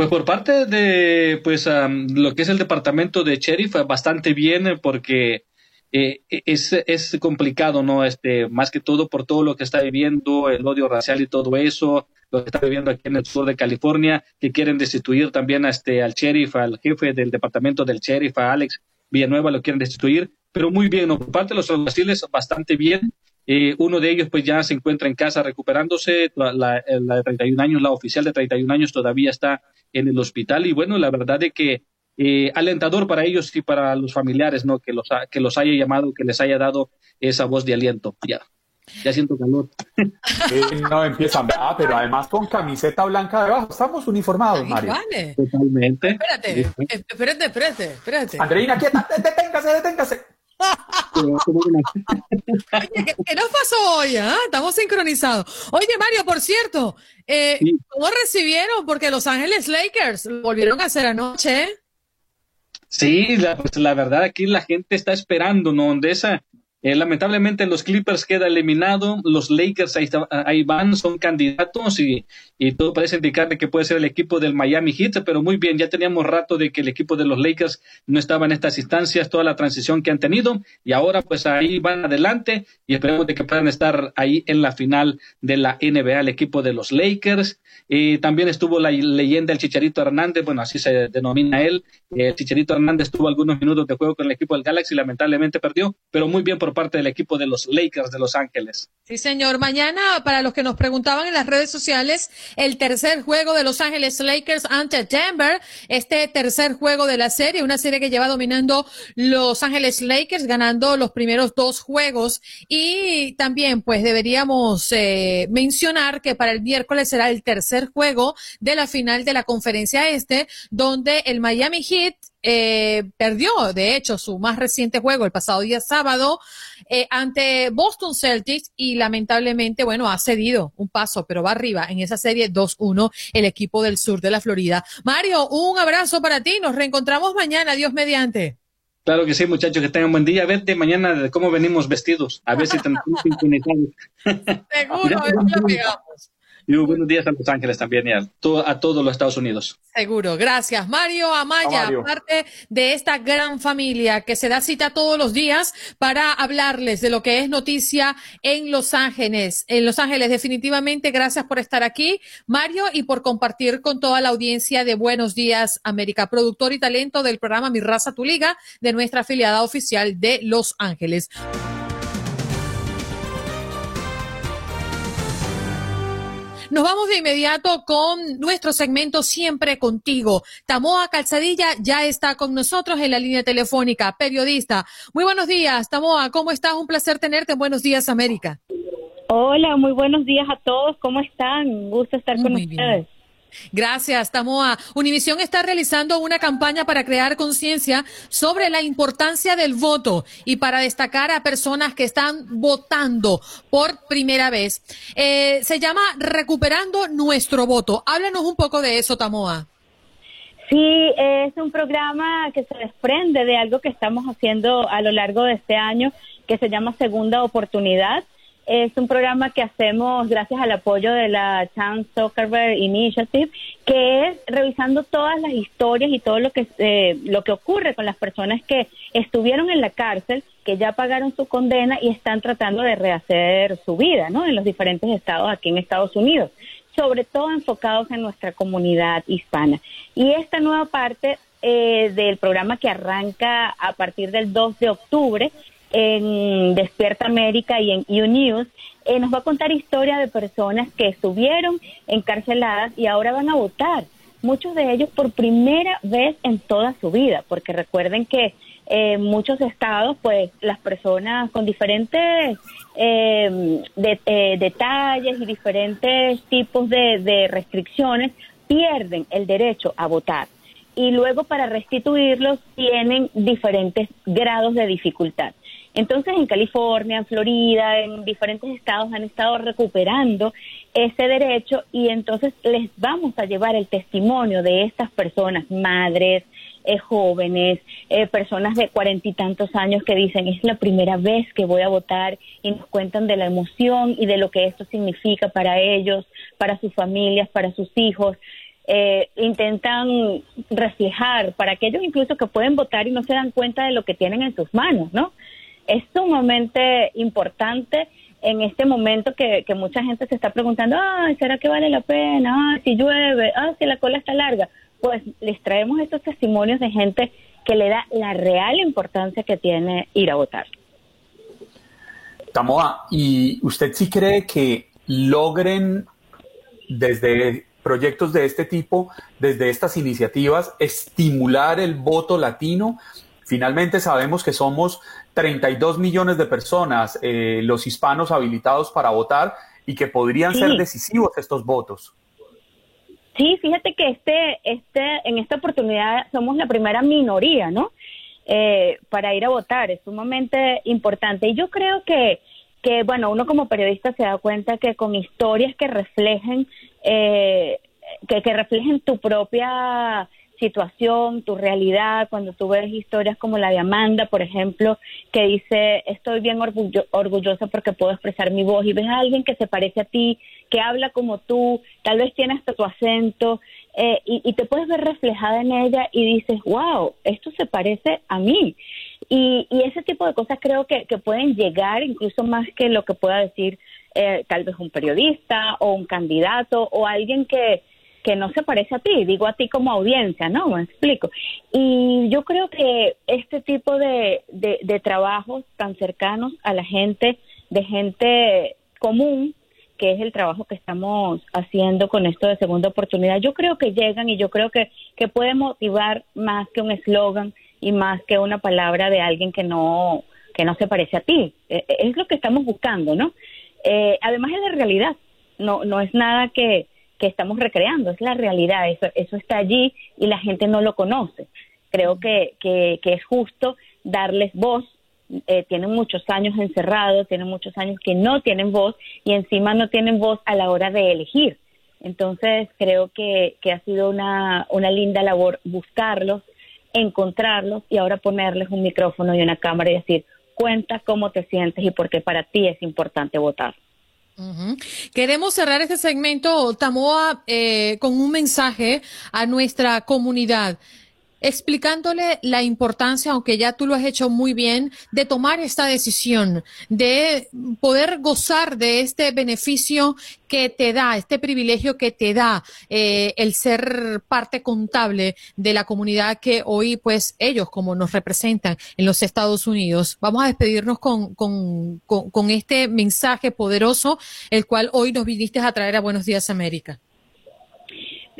S14: Pues por parte de pues lo que es el departamento de sheriff bastante bien porque eh, es, es complicado, ¿no? Este, más que todo por todo lo que está viviendo, el odio racial y todo eso, lo que está viviendo aquí en el sur de California, que quieren destituir también a este, al sheriff, al jefe del departamento del sheriff, a Alex Villanueva, lo quieren destituir pero muy bien, por parte de los alguaciles, bastante bien. Eh, uno de ellos pues ya se encuentra en casa recuperándose, la, de 31 años, la oficial de 31 años todavía está en el hospital y bueno, la verdad de que eh, alentador para ellos y para los familiares, ¿no? Que los, que los haya llamado, que les haya dado esa voz de aliento. Ya, ya siento calor.
S16: no empiezan, ah, pero además con camiseta blanca debajo. Estamos uniformados, Mario.
S14: Vale. Totalmente.
S1: Espérate, espérate, espérate, espérate.
S16: Andreina, quieta, deténgase, deténgase.
S1: ¿Qué, nos pasó hoy? Ah? Estamos sincronizados. Oye, Mario, por cierto, eh, ¿cómo recibieron? Porque Los Ángeles Lakers volvieron a hacer anoche.
S14: Sí, la, pues la verdad aquí la gente está esperando, ¿no? Esa, eh, lamentablemente los Clippers queda eliminado, los Lakers ahí, van, son candidatos y, y, todo parece indicar que puede ser el equipo del Miami Heat, pero muy bien, ya teníamos rato de que el equipo de los Lakers no estaba en estas instancias, toda la transición que han tenido y ahora pues ahí van adelante y esperemos de que puedan estar ahí en la final de la NBA, el equipo de los Lakers. y también estuvo la leyenda el Chicharito Hernández, bueno, así se denomina él. El Chicharito Hernández tuvo algunos minutos de juego con el equipo del Galaxy, lamentablemente perdió, pero muy bien por parte del equipo de los Lakers de Los Ángeles.
S1: Sí, señor. Mañana, para los que nos preguntaban en las redes sociales, el tercer juego de Los Ángeles Lakers ante Denver, este tercer juego de la serie, una serie que lleva dominando Los Ángeles Lakers, ganando los primeros dos juegos. Y también, pues, deberíamos eh, mencionar que para el miércoles será el tercer juego de la final de la conferencia este, donde el Miami Heat eh, perdió, de hecho, su más reciente juego el pasado día sábado eh, ante Boston Celtics y lamentablemente, bueno, ha cedido un paso, pero va arriba en esa serie 2-1 el equipo del sur de la Florida. Mario, un abrazo para ti, nos reencontramos mañana, Dios mediante.
S14: Claro que sí, muchachos, que tengan buen día. Vete mañana de cómo venimos vestidos, a ver si tenemos
S1: Seguro, lo pegamos.
S14: Y buenos días a Los Ángeles también y a, todos los Estados Unidos.
S1: Seguro, gracias. Mario Amaya, parte de esta gran familia que se da cita todos los días para hablarles de lo que es noticia en Los Ángeles. En Los Ángeles, definitivamente, gracias por estar aquí, Mario, y por compartir con toda la audiencia de Buenos Días América, productor y talento del programa Mi Raza Tu Liga, de nuestra afiliada oficial de Los Ángeles. Nos vamos de inmediato con nuestro segmento Siempre Contigo. Tamoa Calzadilla ya está con nosotros en la línea telefónica, periodista. Muy buenos días, Tamoa, ¿cómo estás? Un placer tenerte en Buenos Días, América.
S17: Hola, muy buenos días a todos. ¿Cómo están? Un gusto estar con ustedes.
S1: Gracias, Tamoa. Univisión está realizando una campaña para crear conciencia sobre la importancia del voto y para destacar a personas que están votando por primera vez. Eh, se llama Recuperando nuestro voto. Háblanos un poco de eso, Tamoa.
S17: Sí, es un programa que se desprende de algo que estamos haciendo a lo largo de este año, que se llama Segunda Oportunidad es un programa que hacemos gracias al apoyo de la Chance Zuckerberg Initiative, que es revisando todas las historias y todo lo que eh, lo que ocurre con las personas que estuvieron en la cárcel, que ya pagaron su condena y están tratando de rehacer su vida, ¿no? En los diferentes estados aquí en Estados Unidos, sobre todo enfocados en nuestra comunidad hispana. Y esta nueva parte eh, del programa que arranca a partir del 2 de octubre en Despierta América y en U eh, nos va a contar historia de personas que estuvieron encarceladas y ahora van a votar. Muchos de ellos por primera vez en toda su vida, porque recuerden que en muchos estados, pues las personas con diferentes em, eh, detalles y diferentes tipos de restricciones pierden el derecho a votar y luego para restituirlos tienen diferentes grados de dificultad. Entonces en California, en Florida, en diferentes estados han estado recuperando ese derecho y entonces les vamos a llevar el testimonio de estas personas, madres, eh, jóvenes, eh, personas de cuarenta y tantos años que dicen es la primera vez que voy a votar y nos cuentan de la emoción y de lo que esto significa para ellos, para sus familias, para sus hijos. Eh, intentan reflejar para aquellos incluso que pueden votar y no se dan cuenta de lo que tienen en sus manos, ¿no? Es sumamente importante en este momento que, mucha gente se está preguntando, ay, ¿será que vale la pena? Ah, si llueve, ah, si la cola está larga. Pues les traemos estos testimonios de gente que le da la real importancia que tiene ir a votar.
S16: Tamoa, ¿y usted sí cree que logren desde proyectos de este tipo, desde estas iniciativas, estimular el voto latino? Finalmente sabemos que somos 32 millones de personas, eh, los hispanos habilitados para votar y que podrían ser decisivos estos votos.
S17: Sí, fíjate que este, este, en esta oportunidad somos la primera minoría, ¿no? Eh, para ir a votar, es sumamente importante. Y yo creo que, que, bueno, uno como periodista se da cuenta que con historias que reflejen, eh, que, que reflejen tu propia situación, tu realidad, cuando tú ves historias como la de Amanda, por ejemplo, que dice, estoy bien orgullosa porque puedo expresar mi voz, y ves a alguien que se parece a ti, que habla como tú, tal vez tiene hasta tu acento, eh, y, te puedes ver reflejada en ella y dices, wow, esto se parece a mí. Y, ese tipo de cosas creo que, pueden llegar incluso más que lo que pueda decir eh, tal vez un periodista o un candidato o alguien que, que no se parece a ti, digo a ti como audiencia, ¿no? Me explico. Y yo creo que este tipo de, de, trabajos tan cercanos a la gente, de gente común, que es el trabajo que estamos haciendo con esto de segunda oportunidad, yo creo que llegan y yo creo que, que puede motivar más que un eslogan y más que una palabra de alguien que no, que no se parece a ti. E, e, es lo que estamos buscando, ¿no? Eh, además es la realidad, no, no es nada que, que estamos recreando, es la realidad, eso, eso está allí y la gente no lo conoce. Creo que, que, es justo darles voz, eh, tienen muchos años encerrados, tienen muchos años que no tienen voz y encima no tienen voz a la hora de elegir. Entonces creo que, que ha sido una, una linda labor buscarlos, encontrarlos y ahora ponerles un micrófono y una cámara y decir, cuenta cómo te sientes y por qué para ti es importante votar.
S1: Queremos cerrar este segmento, Tamoa, eh, con un mensaje a nuestra comunidad. Explicándole la importancia, aunque ya tú lo has hecho muy bien, de tomar esta decisión, de poder gozar de este beneficio que te da, este privilegio que te da eh, el ser parte contable de la comunidad que hoy, pues ellos como nos representan en los Estados Unidos. Vamos a despedirnos con, con, con, este mensaje poderoso, el cual hoy nos viniste a traer a Buenos Días América.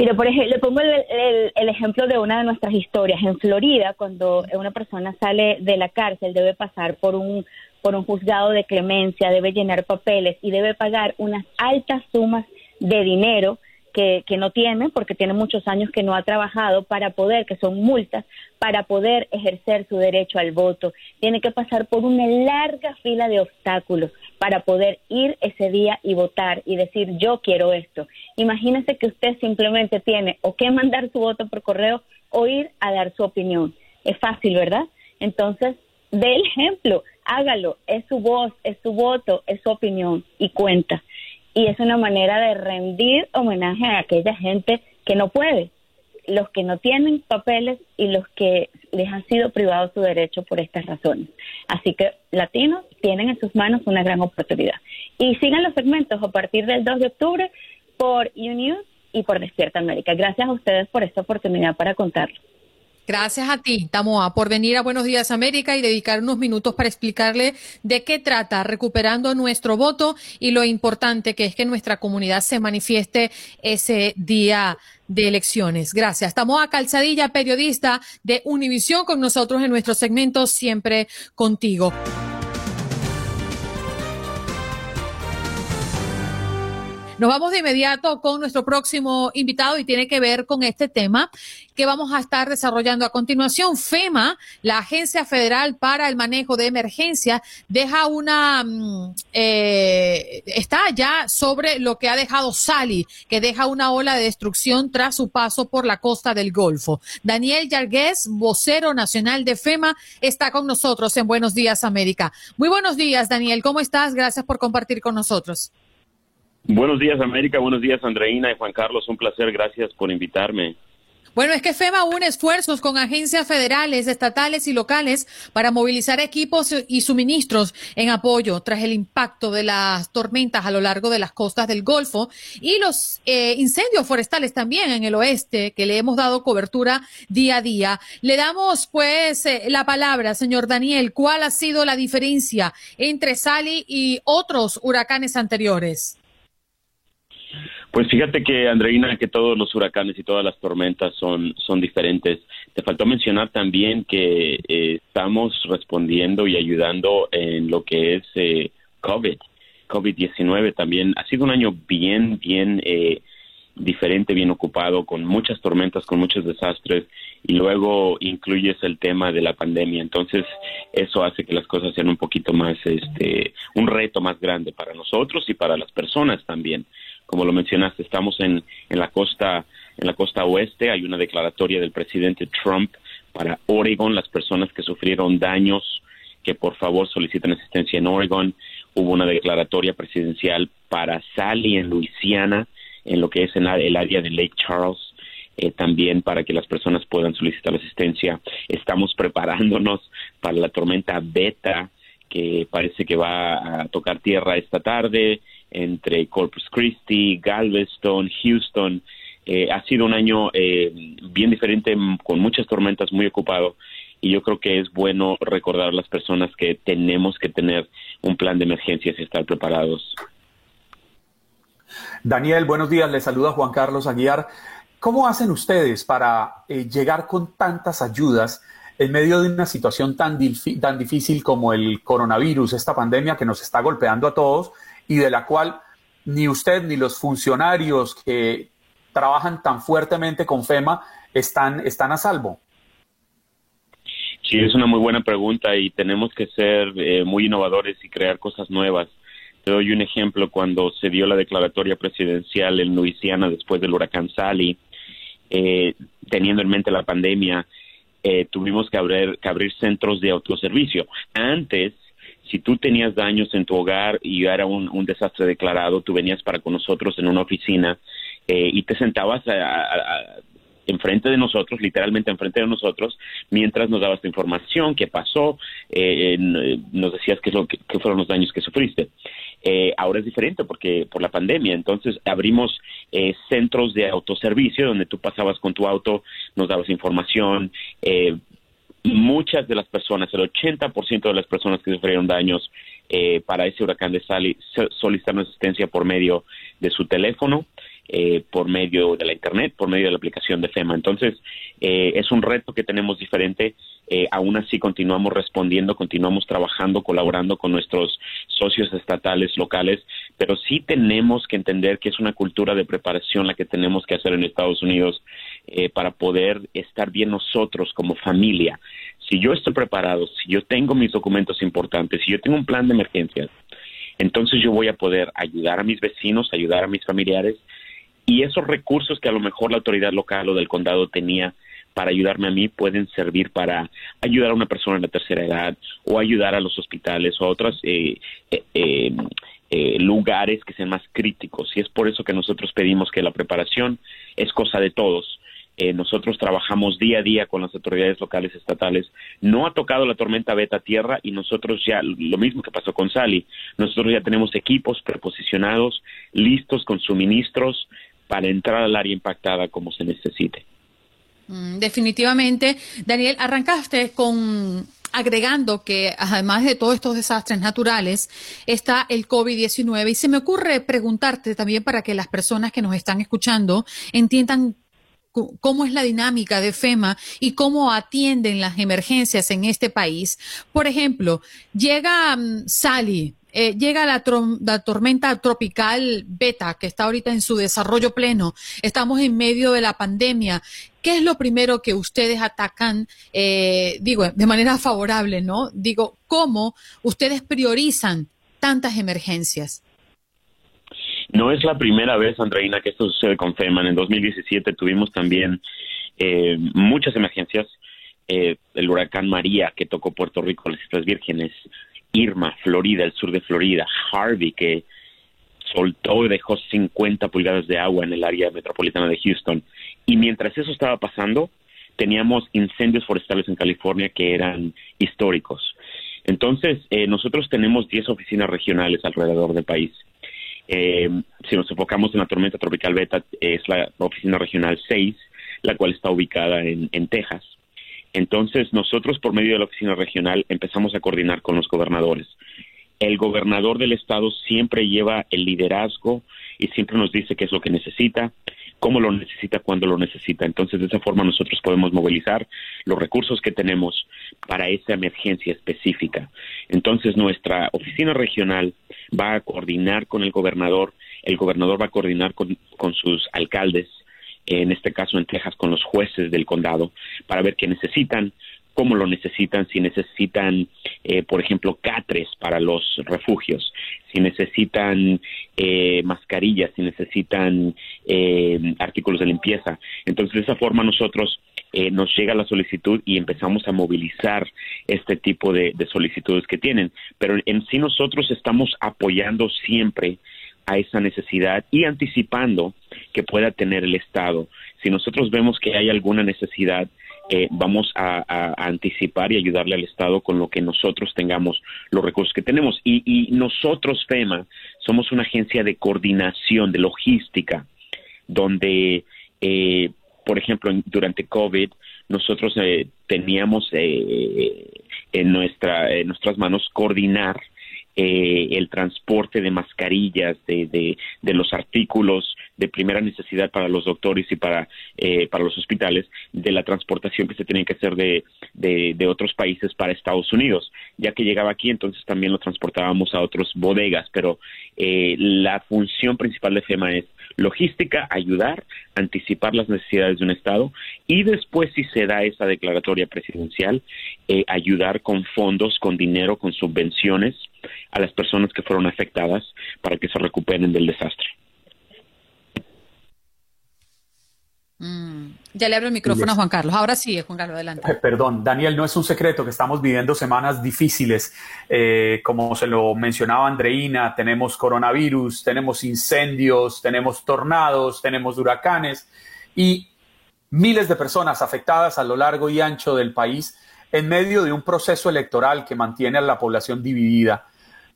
S17: Mira, por ejemplo, le pongo el, el, ejemplo de una de nuestras historias. En Florida, cuando una persona sale de la cárcel, debe pasar por un por un juzgado de clemencia, debe llenar papeles y debe pagar unas altas sumas de dinero que, que, no tiene, porque tiene muchos años que no ha trabajado para poder, que son multas, para poder ejercer su derecho al voto. Tiene que pasar por una larga fila de obstáculos para poder ir ese día y votar y decir yo quiero esto. Imagínese que usted simplemente tiene o que mandar su voto por correo o ir a dar su opinión. Es fácil, ¿verdad? Entonces, dé el ejemplo, hágalo, es su voz, es su voto, es su opinión y cuenta. Y es una manera de rendir homenaje a aquella gente que no puede, los que no tienen papeles y los que les han sido privados su derecho por estas razones. Así que latinos tienen en sus manos una gran oportunidad. Y sigan los segmentos a partir del 2 de octubre por UNews y por Despierta América. Gracias a ustedes por esta oportunidad para contarlo.
S1: Gracias a ti, Tamoa, por venir a Buenos Días América y dedicar unos minutos para explicarle de qué trata recuperando nuestro voto y lo importante que es que nuestra comunidad se manifieste ese día de elecciones. Gracias. Tamoa Calzadilla, periodista de Univisión, con nosotros en nuestro segmento Siempre Contigo. Nos vamos de inmediato con nuestro próximo invitado y tiene que ver con este tema que vamos a estar desarrollando a continuación. FEMA, la Agencia Federal para el Manejo de Emergencia, deja una, mm, eh, está ya sobre lo que ha dejado Sally, que deja una ola de destrucción tras su paso por la costa del Golfo. Daniel Yargués, vocero nacional de FEMA, está con nosotros en Buenos Días América. Muy buenos días, Daniel. ¿Cómo estás? Gracias por compartir con nosotros.
S18: Buenos días, América. Buenos días, Andreina y Juan Carlos. Un placer. Gracias por invitarme.
S1: Bueno, es que FEMA une esfuerzos con agencias federales, estatales y locales para movilizar equipos y suministros en apoyo tras el impacto de las tormentas a lo largo de las costas del Golfo y los eh, incendios forestales también en el oeste, que le hemos dado cobertura día a día. Le damos pues eh, la palabra, señor Daniel, ¿cuál ha sido la diferencia entre Sally y otros huracanes anteriores?
S18: Pues fíjate que, Andreina, que todos los huracanes y todas las tormentas son, son diferentes. Te faltó mencionar también que eh, estamos respondiendo y ayudando en lo que es eh, COVID, COVID-19 también. Ha sido un año bien, bien eh, diferente, bien ocupado, con muchas tormentas, con muchos desastres, y luego incluyes el tema de la pandemia. Entonces, eso hace que las cosas sean un poquito más, este, un reto más grande para nosotros y para las personas también como lo mencionaste, estamos en, en la costa en la costa oeste. Hay una declaratoria del presidente Trump para Oregon, las personas que sufrieron daños, que por favor soliciten asistencia en Oregon. Hubo una declaratoria presidencial para Sally en Luisiana, en lo que es en el área de Lake Charles. Eh, también para que las personas puedan solicitar asistencia. Estamos preparándonos para la tormenta Beta, que parece que va a tocar tierra esta tarde entre Corpus Christi, Galveston, Houston. Eh, ha sido un año eh, bien diferente, con muchas tormentas, muy ocupado. Y yo creo que es bueno recordar a las personas que tenemos que tener un plan de emergencias y estar preparados.
S16: Daniel, buenos días. Le saluda Juan Carlos Aguiar. ¿Cómo hacen ustedes para eh, llegar con tantas ayudas en medio de una situación tan, tan difícil como el coronavirus, esta pandemia que nos está golpeando a todos y de la cual ni usted ni los funcionarios que trabajan tan fuertemente con FEMA están, están a salvo?
S18: Sí, es una muy buena pregunta y tenemos que ser eh, muy innovadores y crear cosas nuevas. Te doy un ejemplo, cuando se dio la declaratoria presidencial en Luisiana después del huracán Sally, eh, teniendo en mente la pandemia, eh, tuvimos que abrir, que abrir centros de autoservicio. Antes si tú tenías daños en tu hogar y era un, desastre declarado, tú venías para con nosotros en una oficina eh, y te sentabas enfrente de nosotros, literalmente enfrente de nosotros, mientras nos dabas tu información, qué pasó, eh, nos decías qué, es lo que, qué fueron los daños que sufriste. Eh, ahora es diferente porque por la pandemia, entonces abrimos eh, centros de autoservicio donde tú pasabas con tu auto, nos dabas información. Eh, muchas de las personas, el 80% de las personas que sufrieron daños para ese huracán de Sally solicitaron asistencia por medio de su teléfono. Eh, por medio de la Internet, por medio de la aplicación de FEMA. Entonces, eh, es un reto que tenemos diferente. Eh, aún así, continuamos respondiendo, continuamos trabajando, colaborando con nuestros socios estatales, locales, pero sí tenemos que entender que es una cultura de preparación la que tenemos que hacer en Estados Unidos para poder estar bien nosotros como familia. Si yo estoy preparado, si yo tengo mis documentos importantes, si yo tengo un plan de emergencias, entonces yo voy a poder ayudar a mis vecinos, ayudar a mis familiares y esos recursos que a lo mejor la autoridad local o del condado tenía para ayudarme a mí pueden servir para ayudar a una persona en la tercera edad o ayudar a los hospitales o a otros eh, eh, em, eh, lugares que sean más críticos. Y es por eso que nosotros pedimos que la preparación es cosa de todos. Nosotros trabajamos día a día con las autoridades locales estatales. No ha tocado la tormenta beta tierra y nosotros ya, lo mismo que pasó con Sally, nosotros ya tenemos equipos preposicionados, listos con suministros, para entrar al área impactada como se necesite.
S1: Mm, definitivamente. Daniel, arrancaste con agregando que además de todos estos desastres naturales está el COVID-19 y se me ocurre preguntarte también para que las personas que nos están escuchando entiendan cómo es la dinámica de FEMA y cómo atienden las emergencias en este país. Por ejemplo, llega mm, Sally, eh, llega la, tormenta tropical Beta, que está ahorita en su desarrollo pleno. Estamos en medio de la pandemia. ¿Qué es lo primero que ustedes atacan, eh, digo, de manera favorable, ¿no? Digo, ¿cómo ustedes priorizan tantas emergencias?
S18: No es la primera vez, Andreina, que esto sucede con FEMA. En 2017 tuvimos también eh, muchas emergencias. el huracán María, que tocó Puerto Rico, las Islas Vírgenes, Irma, Florida, el sur de Florida, Harvey, que soltó y dejó 50 pulgadas de agua en el área metropolitana de Houston. Y mientras eso estaba pasando, teníamos incendios forestales en California que eran históricos. Entonces, eh, nosotros tenemos 10 oficinas regionales alrededor del país. Eh, si nos enfocamos en la tormenta tropical Beta, es la oficina regional 6, la cual está ubicada en Texas. Entonces, nosotros por medio de la oficina regional empezamos a coordinar con los gobernadores. El gobernador del estado siempre lleva el liderazgo y siempre nos dice qué es lo que necesita, cómo lo necesita, cuándo lo necesita. Entonces, de esa forma nosotros podemos movilizar los recursos que tenemos para esa emergencia específica. Entonces, nuestra oficina regional va a coordinar con el gobernador, el gobernador va a coordinar con, con sus alcaldes, en este caso en Texas con los jueces del condado, para ver qué necesitan, cómo lo necesitan, si necesitan, eh, por ejemplo, catres para los refugios, si necesitan eh, mascarillas, si necesitan eh, artículos de limpieza. Entonces, de esa forma nosotros nos llega la solicitud y empezamos a movilizar este tipo de, de solicitudes que tienen. Pero en sí nosotros estamos apoyando siempre a esa necesidad y anticipando que pueda tener el Estado. Si nosotros vemos que hay alguna necesidad, eh, vamos a, anticipar y ayudarle al Estado con lo que nosotros tengamos, los recursos que tenemos. Y, nosotros, FEMA, somos una agencia de coordinación, de logística, donde, eh, por ejemplo, durante COVID, nosotros eh, teníamos en, nuestra, en nuestras manos coordinar eh, el transporte de mascarillas, de, de, los artículos de primera necesidad para los doctores y para, eh, para los hospitales, de la transportación que se tiene que hacer de, de, otros países para Estados Unidos. Ya que llegaba aquí, entonces también lo transportábamos a otras bodegas, pero eh, la función principal de FEMA es logística, ayudar, anticipar las necesidades de un Estado y después, si se da esa declaratoria presidencial, eh, ayudar con fondos, con dinero, con subvenciones a las personas que fueron afectadas para que se recuperen del desastre.
S1: Mm. Ya le abro el micrófono a Juan Carlos. Ahora sí, Juan Carlos, adelante.
S16: Eh, perdón, Daniel, no es un secreto que estamos viviendo semanas difíciles. Eh, como se lo mencionaba Andreina, tenemos coronavirus, tenemos incendios, tenemos tornados, tenemos huracanes. Y miles de personas afectadas a lo largo y ancho del país en medio de un proceso electoral que mantiene a la población dividida.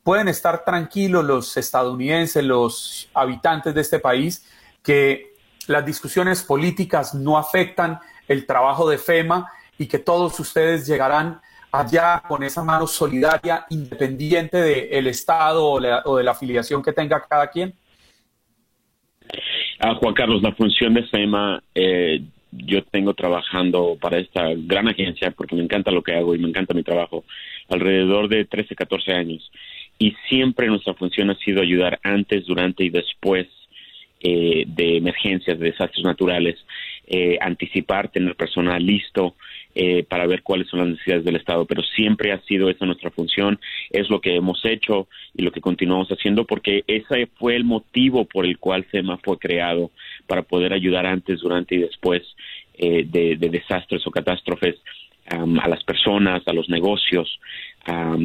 S16: Pueden estar tranquilos los estadounidenses, los habitantes de este país, que las discusiones políticas no afectan el trabajo de FEMA y que todos ustedes llegarán allá con esa mano solidaria, independiente del Estado o, de la afiliación que tenga cada quien?
S18: Ah, Juan Carlos, la función de FEMA, eh, yo tengo trabajando para esta gran agencia, porque me encanta lo que hago y me encanta mi trabajo, alrededor de 13, 14 años. Y siempre nuestra función ha sido ayudar antes, durante y después eh, de emergencias, de desastres naturales, eh, anticipar, tener personal listo, eh, para ver cuáles son las necesidades del Estado, pero siempre ha sido esa nuestra función, es lo que hemos hecho y lo que continuamos haciendo, porque ese fue el motivo por el cual SEMA fue creado, para poder ayudar antes, durante y después eh, de, desastres o catástrofes a las personas, a los negocios, a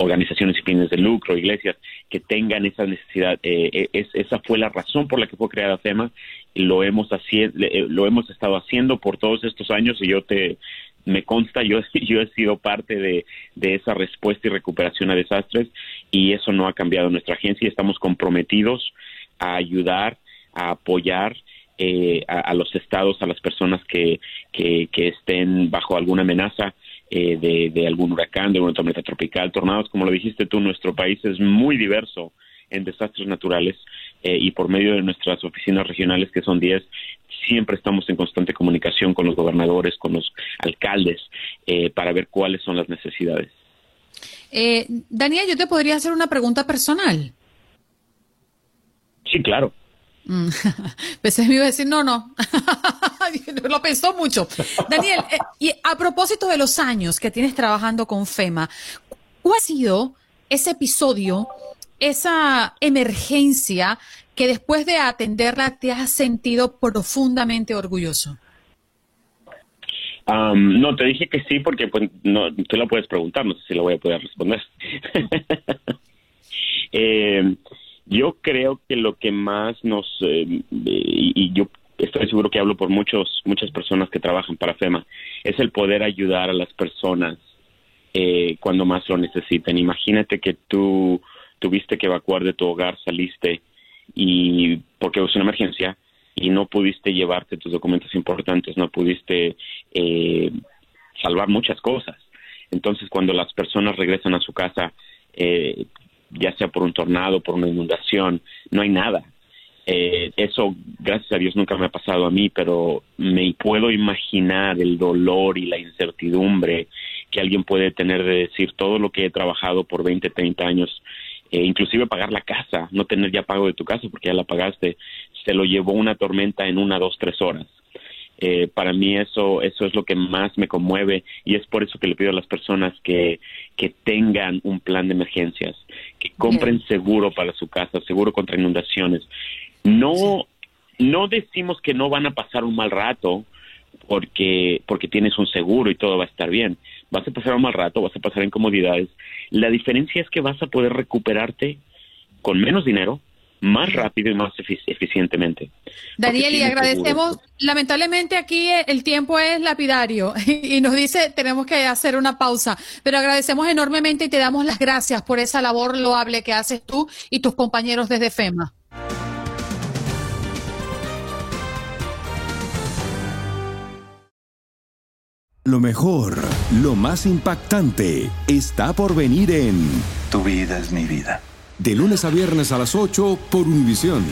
S18: organizaciones y fines de lucro, iglesias, que tengan esa necesidad. Eh, es, esa fue la razón por la que fue creada FEMA lo hemos, eh, lo hemos estado haciendo por todos estos años y yo te me consta, yo, yo he sido parte de, esa respuesta y recuperación a desastres y eso no ha cambiado nuestra agencia y estamos comprometidos a ayudar, a apoyar eh, a, los estados, a las personas que, que, estén bajo alguna amenaza eh, de, de, algún huracán, de una tormenta tropical, tornados, como lo dijiste tú, nuestro país es muy diverso en desastres naturales eh, y por medio de nuestras oficinas regionales, que son 10, siempre estamos en constante comunicación con los gobernadores, con los alcaldes, eh, para ver cuáles son las necesidades.
S1: Eh, Daniel, yo te podría hacer una pregunta personal.
S18: Sí, claro.
S1: Pensé me iba a decir, no, no. Lo pensó mucho. Daniel, y a propósito de los años que tienes trabajando con FEMA, ¿cuál ha sido ese episodio esa emergencia que después de atenderla te has sentido profundamente orgulloso?
S18: no, te dije que sí porque pues, no, tú la puedes preguntar, no sé si la voy a poder responder. Eh, yo creo que lo que más nos, eh, y, yo estoy seguro que hablo por muchos, muchas personas que trabajan para FEMA, es el poder ayudar a las personas eh, cuando más lo necesiten. Imagínate que tú tuviste que evacuar de tu hogar, saliste y porque es una emergencia y no pudiste llevarte tus documentos importantes, no pudiste eh, salvar muchas cosas. Entonces, cuando las personas regresan a su casa, eh, ya sea por un tornado, por una inundación, no hay nada. Eh, eso, gracias a Dios, nunca me ha pasado a mí, pero me puedo imaginar el dolor y la incertidumbre que alguien puede tener de decir todo lo que he trabajado por 20, 30 años eh, inclusive pagar la casa, no tener ya pago de tu casa porque ya la pagaste, se lo llevó una tormenta en una, dos, tres horas. Eh, para mí eso, eso es lo que más me conmueve y es por eso que le pido a las personas que, que tengan un plan de emergencias, que compren seguro para su casa, seguro contra inundaciones. No, no decimos que no van a pasar un mal rato porque, porque tienes un seguro y todo va a estar bien vas a pasar un mal rato, vas a pasar incomodidades. La diferencia es que vas a poder recuperarte con menos dinero, más rápido y más eficientemente.
S1: Daniel, y agradecemos, lamentablemente aquí el tiempo es lapidario y nos dice tenemos que hacer una pausa, pero agradecemos enormemente y te damos las gracias por esa labor loable que haces tú y tus compañeros desde FEMA.
S12: Lo mejor, lo más impactante, está por venir en
S13: Tu vida es mi vida.
S12: De lunes a viernes a las 8 por Univisión.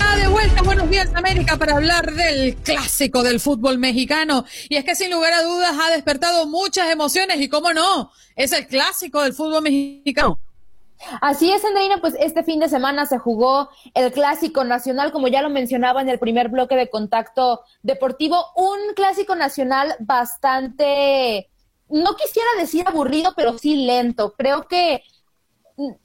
S1: Ah, de vuelta, buenos días América para hablar del clásico del fútbol mexicano. Y es que sin lugar a dudas ha despertado muchas emociones y cómo no, es el clásico del fútbol mexicano.
S19: Así es, Andreina, pues este fin de semana se jugó el Clásico Nacional, como ya lo mencionaba en el primer bloque de contacto deportivo, un Clásico Nacional bastante, no quisiera decir aburrido, pero sí lento. Creo que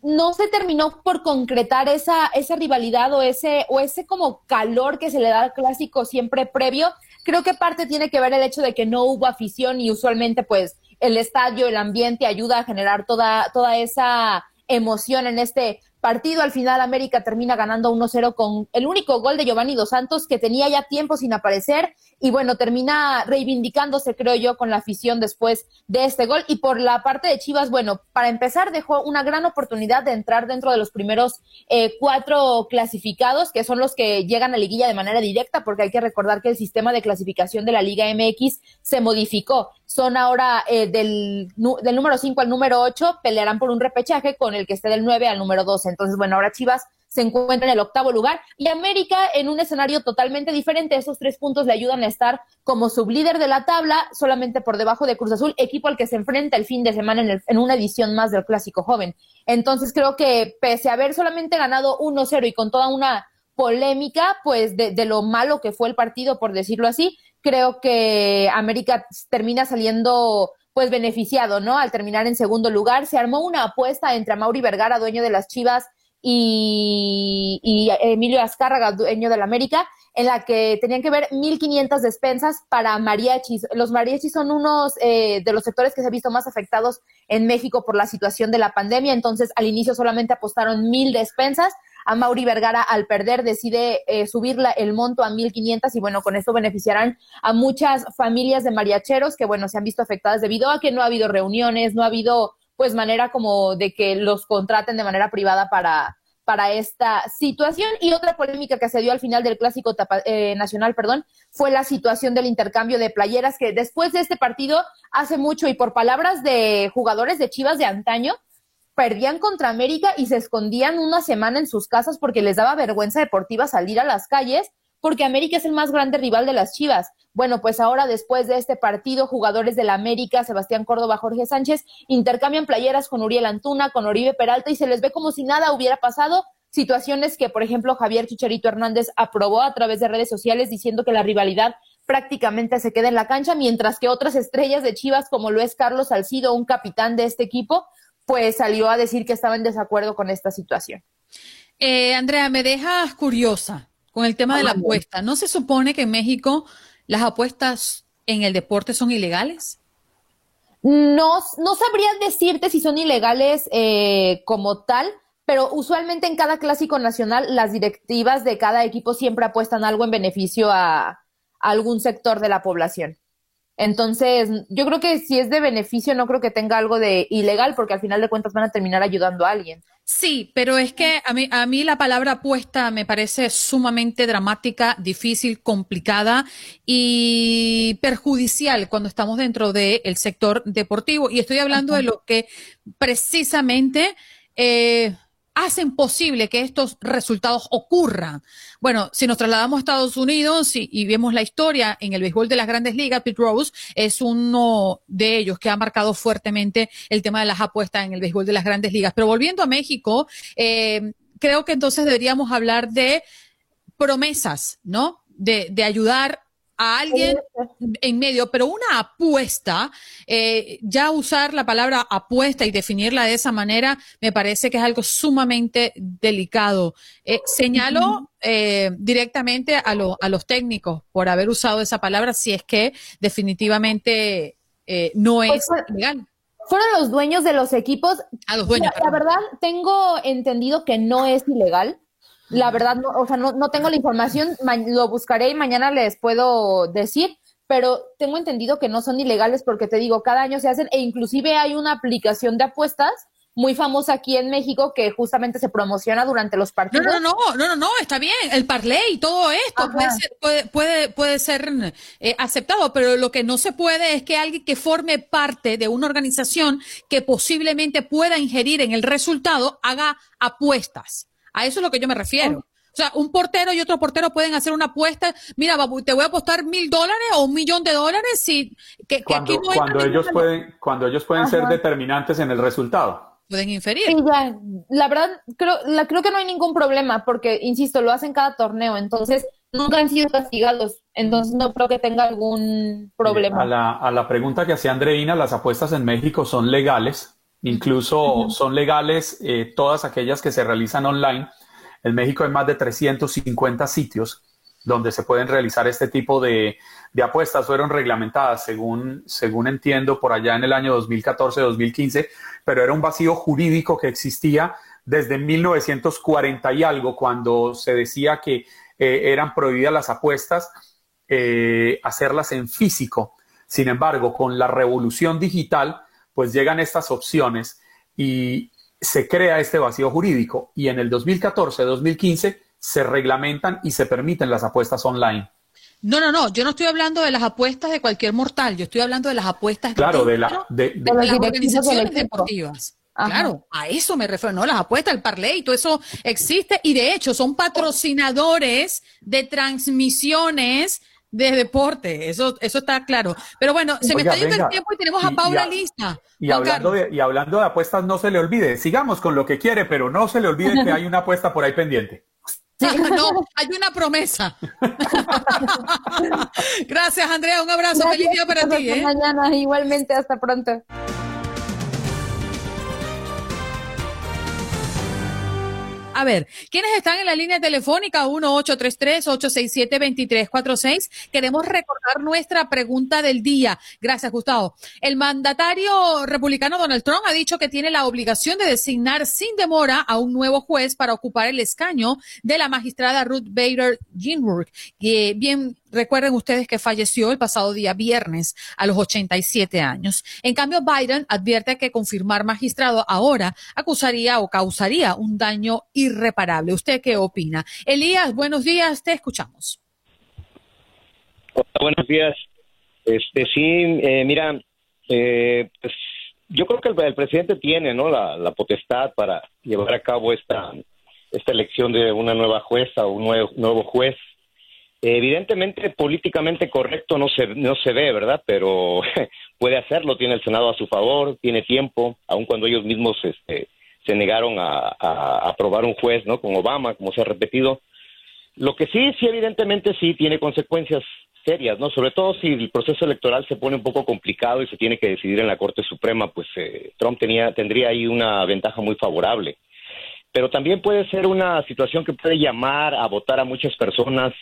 S19: no se terminó por concretar esa, esa rivalidad o ese, o ese como calor que se le da al clásico siempre previo. Creo que parte tiene que ver el hecho de que no hubo afición y usualmente pues el estadio, el ambiente ayuda a generar toda, toda esa emoción en este partido. Al final América termina ganando 1-0 con el único gol de Giovanni Dos Santos que tenía ya tiempo sin aparecer y bueno, termina reivindicándose creo yo con la afición después de este gol y por la parte de Chivas, bueno, para empezar dejó una gran oportunidad de entrar dentro de los primeros eh, cuatro clasificados que son los que llegan a liguilla de manera directa porque hay que recordar que el sistema de clasificación de la Liga MX se modificó. Son ahora eh, del, del número 5 al número 8, pelearán por un repechaje con el que esté del 9 al número 12 entonces, bueno, ahora Chivas se encuentra en el octavo lugar y América en un escenario totalmente diferente. Esos tres puntos le ayudan a estar como sublíder de la tabla, solamente por debajo de Cruz Azul, equipo al que se enfrenta el fin de semana en, en una edición más del Clásico Joven. Entonces creo que pese a haber solamente ganado 1-0 y con toda una polémica, pues de, de, lo malo que fue el partido, por decirlo así, creo que América termina saliendo pues beneficiado, ¿no? Al terminar en segundo lugar, se armó una apuesta entre Mauri Vergara, dueño de las Chivas, y, y Emilio Azcárraga, dueño del América, en la que tenían que ver 1.500 despensas para mariachis. Los mariachis son unos eh, de los sectores que se han visto más afectados en México por la situación de la pandemia, entonces al inicio solamente apostaron 1.000 despensas, a Mauri Vergara al perder decide eh, subirla el monto a 1.500 y bueno, con esto beneficiarán a muchas familias de mariacheros que bueno, se han visto afectadas debido a que no ha habido reuniones, no ha habido pues manera como de que los contraten de manera privada para, para esta situación. Y otra polémica que se dio al final del clásico eh, nacional, perdón, fue la situación del intercambio de playeras que después de este partido, hace mucho y por palabras de jugadores de Chivas de antaño, perdían contra América y se escondían una semana en sus casas porque les daba vergüenza deportiva salir a las calles, porque América es el más grande rival de las Chivas. Bueno, pues ahora después de este partido, jugadores de la América, Sebastián Córdoba, Jorge Sánchez, intercambian playeras con Uriel Antuna, con Oribe Peralta y se les ve como si nada hubiera pasado. Situaciones que, por ejemplo, Javier Chicharito Hernández aprobó a través de redes sociales diciendo que la rivalidad prácticamente se queda en la cancha, mientras que otras estrellas de Chivas, como lo es Carlos Salcido, un capitán de este equipo, pues salió a decir que estaba en desacuerdo con esta situación.
S1: Eh, Andrea, me dejas curiosa con el tema de la apuesta. ¿No se supone que en México las apuestas en el deporte son ilegales?
S19: No, no sabría decirte si son ilegales eh, como tal, pero usualmente en cada clásico nacional las directivas de cada equipo siempre apuestan algo en beneficio a, a algún sector de la población. Entonces, yo creo que si es de beneficio, no creo que tenga algo de ilegal, porque al final de cuentas van a terminar ayudando a alguien.
S1: Sí, pero es que a mí, a mí la palabra apuesta me parece sumamente dramática, difícil, complicada y perjudicial cuando estamos dentro del sector deportivo. Y estoy hablando de lo que precisamente eh, hacen posible que estos resultados ocurran. Bueno, si nos trasladamos a Estados Unidos y, vemos la historia en el béisbol de las grandes ligas, Pete Rose es uno de ellos que ha marcado fuertemente el tema de las apuestas en el béisbol de las grandes ligas. Pero volviendo a México, eh, creo que entonces deberíamos hablar de promesas, ¿no? De, de ayudar a alguien en medio, pero una apuesta, eh, ya usar la palabra apuesta y definirla de esa manera, me parece que es algo sumamente delicado. Eh, señalo eh, directamente a, a los técnicos por haber usado esa palabra, si es que definitivamente no pues es legal
S19: fueron los dueños de los equipos.
S1: A los dueños.
S19: la, verdad, tengo entendido que no es ilegal. La verdad, no, o sea, no, no tengo la información, lo buscaré y mañana les puedo decir, pero tengo entendido que no son ilegales porque te digo, cada año se hacen e inclusive hay una aplicación de apuestas muy famosa aquí en México que justamente se promociona durante los partidos.
S1: No, no, no, no, no, no está bien, el parlay, todo esto puede ser, puede, puede, puede ser eh, aceptado, pero lo que no se puede es que alguien que forme parte de una organización que posiblemente pueda ingerir en el resultado haga apuestas. A eso es lo que yo me refiero. O sea, un portero y otro portero pueden hacer una apuesta. Mira, te voy a apostar mil dólares o un millón de dólares si que,
S16: cuando,
S1: aquí no
S16: cuando ellos pueden cuando ellos pueden ser determinantes en el resultado.
S1: Pueden inferir.
S19: Sí, ya. La verdad creo la, creo que no hay ningún problema porque insisto lo hacen cada torneo, entonces nunca han sido castigados, entonces no creo que tenga algún problema.
S16: A la, a la pregunta que hacía Andreina, las apuestas en México son legales Incluso son legales eh, todas aquellas que se realizan online. En México hay más de 350 sitios donde se pueden realizar este tipo de, apuestas fueron reglamentadas, según, según entiendo, por allá en el año 2014-2015, pero era un vacío jurídico que existía desde 1940 y algo, cuando se decía que eh, eran prohibidas las apuestas, eh, hacerlas en físico. Sin embargo, con la revolución digital, pues llegan estas opciones y se crea este vacío jurídico. Y en el 2014-2015 se reglamentan y se permiten las apuestas online.
S1: No, no, no, yo no estoy hablando de las apuestas de cualquier mortal, yo estoy hablando de las apuestas
S16: claro, de, la, de,
S1: las organizaciones deportivas. Claro, a eso me refiero, ¿no? Las apuestas, el parlay, todo eso existe y de hecho son patrocinadores de transmisiones de deporte, eso, eso está claro. Pero bueno, se me está yendo el tiempo y tenemos a Paula lista.
S16: Y hablando, de, y hablando de apuestas, no se le olvide, sigamos con lo que quiere, pero no se le olvide que hay una apuesta por ahí pendiente.
S1: no, hay una promesa. Gracias, Andrea. Un abrazo. Feliz día para ti. ¿eh?
S19: Mañana, igualmente. Hasta pronto.
S1: A ver, ¿quiénes están en la línea telefónica 1-833-867-2346? Queremos recordar nuestra pregunta del día. Gracias, Gustavo. El mandatario republicano Donald Trump ha dicho que tiene la obligación de designar sin demora a un nuevo juez para ocupar el escaño de la magistrada Ruth Bader Ginsburg. Bien Recuerden ustedes que falleció el pasado día viernes a los 87 años. En cambio, Biden advierte que confirmar magistrado ahora acusaría o causaría un daño irreparable. ¿Usted qué opina? Elías, buenos días, te escuchamos.
S20: Buenos días. Este sí, eh, mira, eh, pues yo creo que el, presidente tiene, ¿no? La, potestad para llevar a cabo esta esta elección de una nueva jueza o un nuevo, nuevo juez Evidentemente, políticamente correcto no se, no se ve, ¿verdad? Pero puede hacerlo, tiene el Senado a su favor, tiene tiempo, aun cuando ellos mismos este, se negaron a, aprobar un juez, ¿no? Con Obama, como se ha repetido. Lo que sí, sí, evidentemente sí tiene consecuencias serias, ¿no? Sobre todo si el proceso electoral se pone un poco complicado y se tiene que decidir en la Corte Suprema, pues eh, Trump tenía, tendría ahí una ventaja muy favorable. Pero también puede ser una situación que puede llamar a votar a muchas personas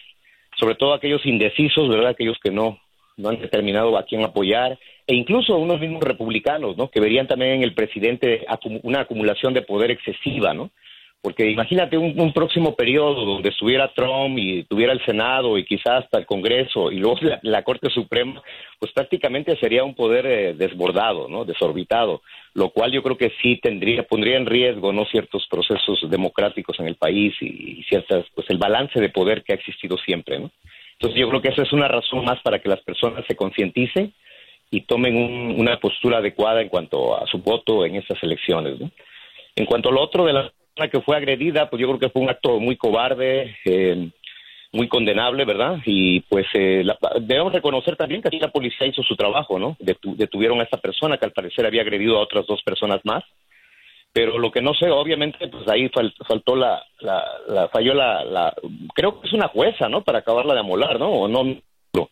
S20: sobre todo aquellos indecisos, ¿verdad? Aquellos que no, no han determinado a quién apoyar, e incluso unos mismos republicanos, ¿no? Que verían también en el presidente una acumulación de poder excesiva, ¿no? Porque imagínate un, próximo periodo donde estuviera Trump y tuviera el Senado y quizás hasta el Congreso y luego la, Corte Suprema, pues prácticamente sería un poder eh, desbordado, ¿no? Desorbitado, lo cual yo creo que sí tendría, pondría en riesgo, ¿no? Ciertos procesos democráticos en el país y, ciertas, pues el balance de poder que ha existido siempre, ¿no? Entonces yo creo que esa es una razón más para que las personas se concienticen y tomen una postura adecuada en cuanto a su voto en estas elecciones, ¿no? En cuanto a lo otro de la que fue agredida, pues yo creo que fue un acto muy cobarde, eh, muy condenable, ¿verdad? Y pues eh, debemos reconocer también que aquí la policía hizo su trabajo, ¿no? detuvieron a esta persona que al parecer había agredido a otras dos personas más. Pero lo que no sé, obviamente, pues ahí faltó la, la, falló la, la, creo que es una jueza, ¿no? Para acabarla de amolar, ¿no? O no,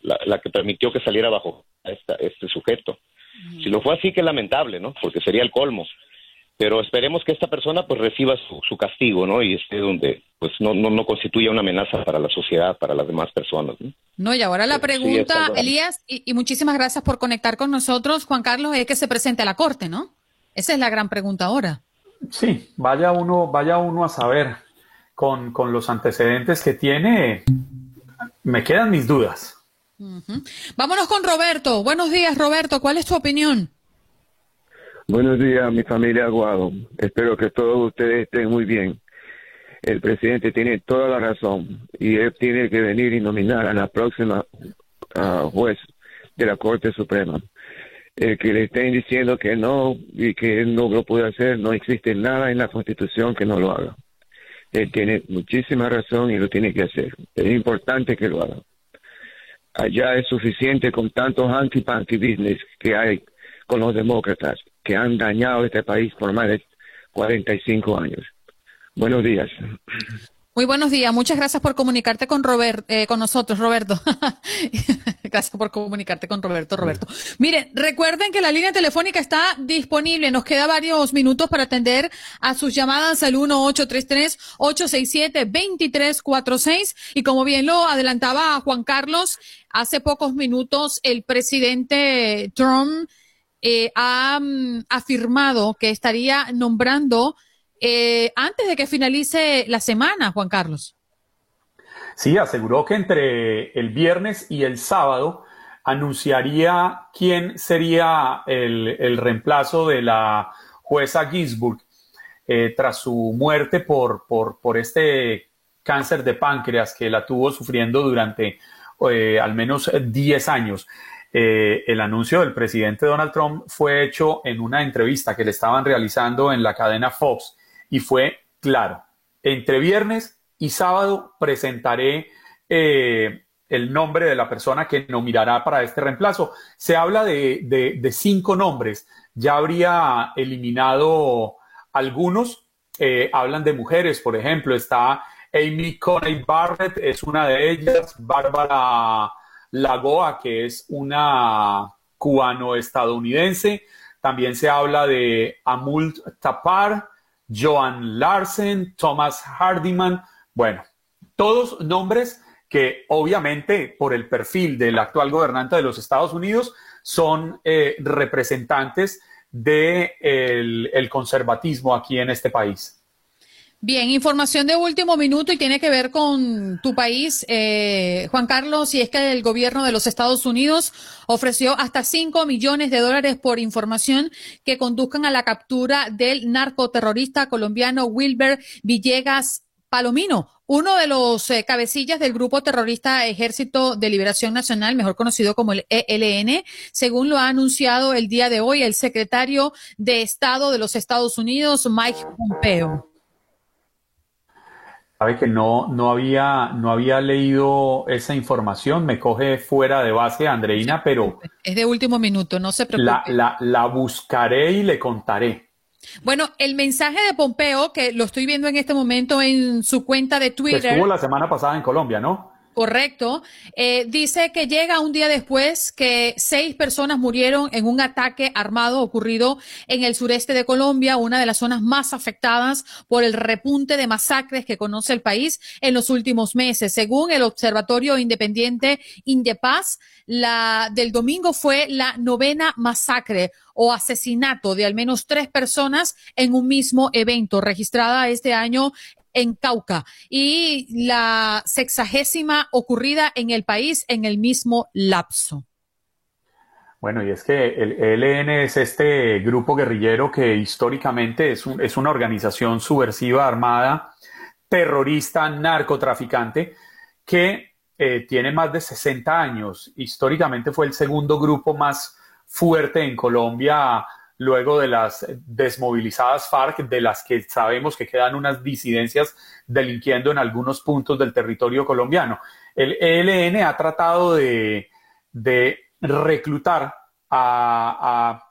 S20: la, que permitió que saliera bajo este sujeto. Si lo fue así, que lamentable, ¿no? Porque sería el colmo pero esperemos que esta persona pues reciba su, castigo, ¿no? Y esté donde pues no, no, no constituya una amenaza para la sociedad, para las demás personas.
S1: No, no y ahora la pregunta, Elías, y, muchísimas gracias por conectar con nosotros, Juan Carlos, es que se presente a la Corte, ¿no? Esa es la gran pregunta ahora.
S16: Sí, vaya uno, vaya uno a saber con, con los antecedentes que tiene, me quedan mis dudas.
S1: Vámonos con Roberto. Buenos días, Roberto. ¿Cuál es tu opinión?
S21: Buenos días, mi familia Aguado. Espero que todos ustedes estén muy bien. El presidente tiene toda la razón y él tiene que venir y nominar a la próxima juez de la Corte Suprema. El que le estén diciendo que no y que él no lo puede hacer, no existe nada en la Constitución que no lo haga. Él tiene muchísima razón y lo tiene que hacer. Es importante que lo haga. Allá es suficiente con tantos anti-panty business que hay con los demócratas que han dañado este país por más de 45 años. Buenos días.
S1: Muy buenos días, muchas gracias por comunicarte con Robert, eh, con nosotros, Roberto. gracias por comunicarte con Roberto, Roberto. Miren, recuerden que la línea telefónica está disponible, nos queda varios minutos para atender a sus llamadas al 1-833-867-2346 y como bien lo adelantaba Juan Carlos, hace pocos minutos el presidente Trump eh, ha afirmado que estaría nombrando eh, antes de que finalice la semana, Juan Carlos.
S16: Sí, aseguró que entre el viernes y el sábado anunciaría quién sería el, reemplazo de la jueza Ginsburg eh, tras su muerte por, por, este cáncer de páncreas que la tuvo sufriendo durante al menos 10 años. El anuncio del presidente Donald Trump fue hecho en una entrevista que le estaban realizando en la cadena Fox y fue claro. Entre viernes y sábado presentaré eh, el nombre de la persona que nominará para este reemplazo. Se habla de, cinco nombres. Ya habría eliminado algunos. Eh, hablan de mujeres, por ejemplo, está Amy Coney Barrett, es una de ellas. Bárbara Lagoa, que es una cubano-estadounidense. También se habla de Amul Tapar, Joan Larsen, Thomas Hardiman, bueno, todos nombres que obviamente por el perfil del actual gobernante de los Estados Unidos son eh, representantes del de el conservatismo aquí en este país.
S1: Bien, información de último minuto y tiene que ver con tu país, eh, Juan Carlos, y es que el gobierno de los Estados Unidos ofreció hasta 5 millones de dólares por información que conduzcan a la captura del narcoterrorista colombiano Wilber Villegas Palomino, uno de los eh, cabecillas del grupo terrorista Ejército de Liberación Nacional, mejor conocido como el ELN, según lo ha anunciado el día de hoy el secretario de Estado de los Estados Unidos, Mike Pompeo
S16: sabe que no, no, había, no había leído esa información, me coge fuera de base, Andreina, pero...
S1: Es de último minuto, no se preocupe.
S16: La, la, buscaré y le contaré.
S1: Bueno, el mensaje de Pompeo, que lo estoy viendo en este momento en su cuenta de Twitter. Que
S16: estuvo la semana pasada en Colombia, ¿no?
S1: Correcto. Eh, dice que llega un día después que seis personas murieron en un ataque armado ocurrido en el sureste de Colombia, una de las zonas más afectadas por el repunte de masacres que conoce el país en los últimos meses. Según el Observatorio Independiente Indepaz, la del domingo fue la novena masacre o asesinato de al menos tres personas en un mismo evento registrada este año en Cauca y la sexagésima ocurrida en el país en el mismo lapso.
S16: Bueno, y es que el ELN es este grupo guerrillero que históricamente es, es una organización subversiva armada, terrorista, narcotraficante, que eh, tiene más de 60 años. Históricamente fue el segundo grupo más fuerte en Colombia luego de las desmovilizadas FARC, de las que sabemos que quedan unas disidencias delinquiendo en algunos puntos del territorio colombiano. El ELN ha tratado de, reclutar a,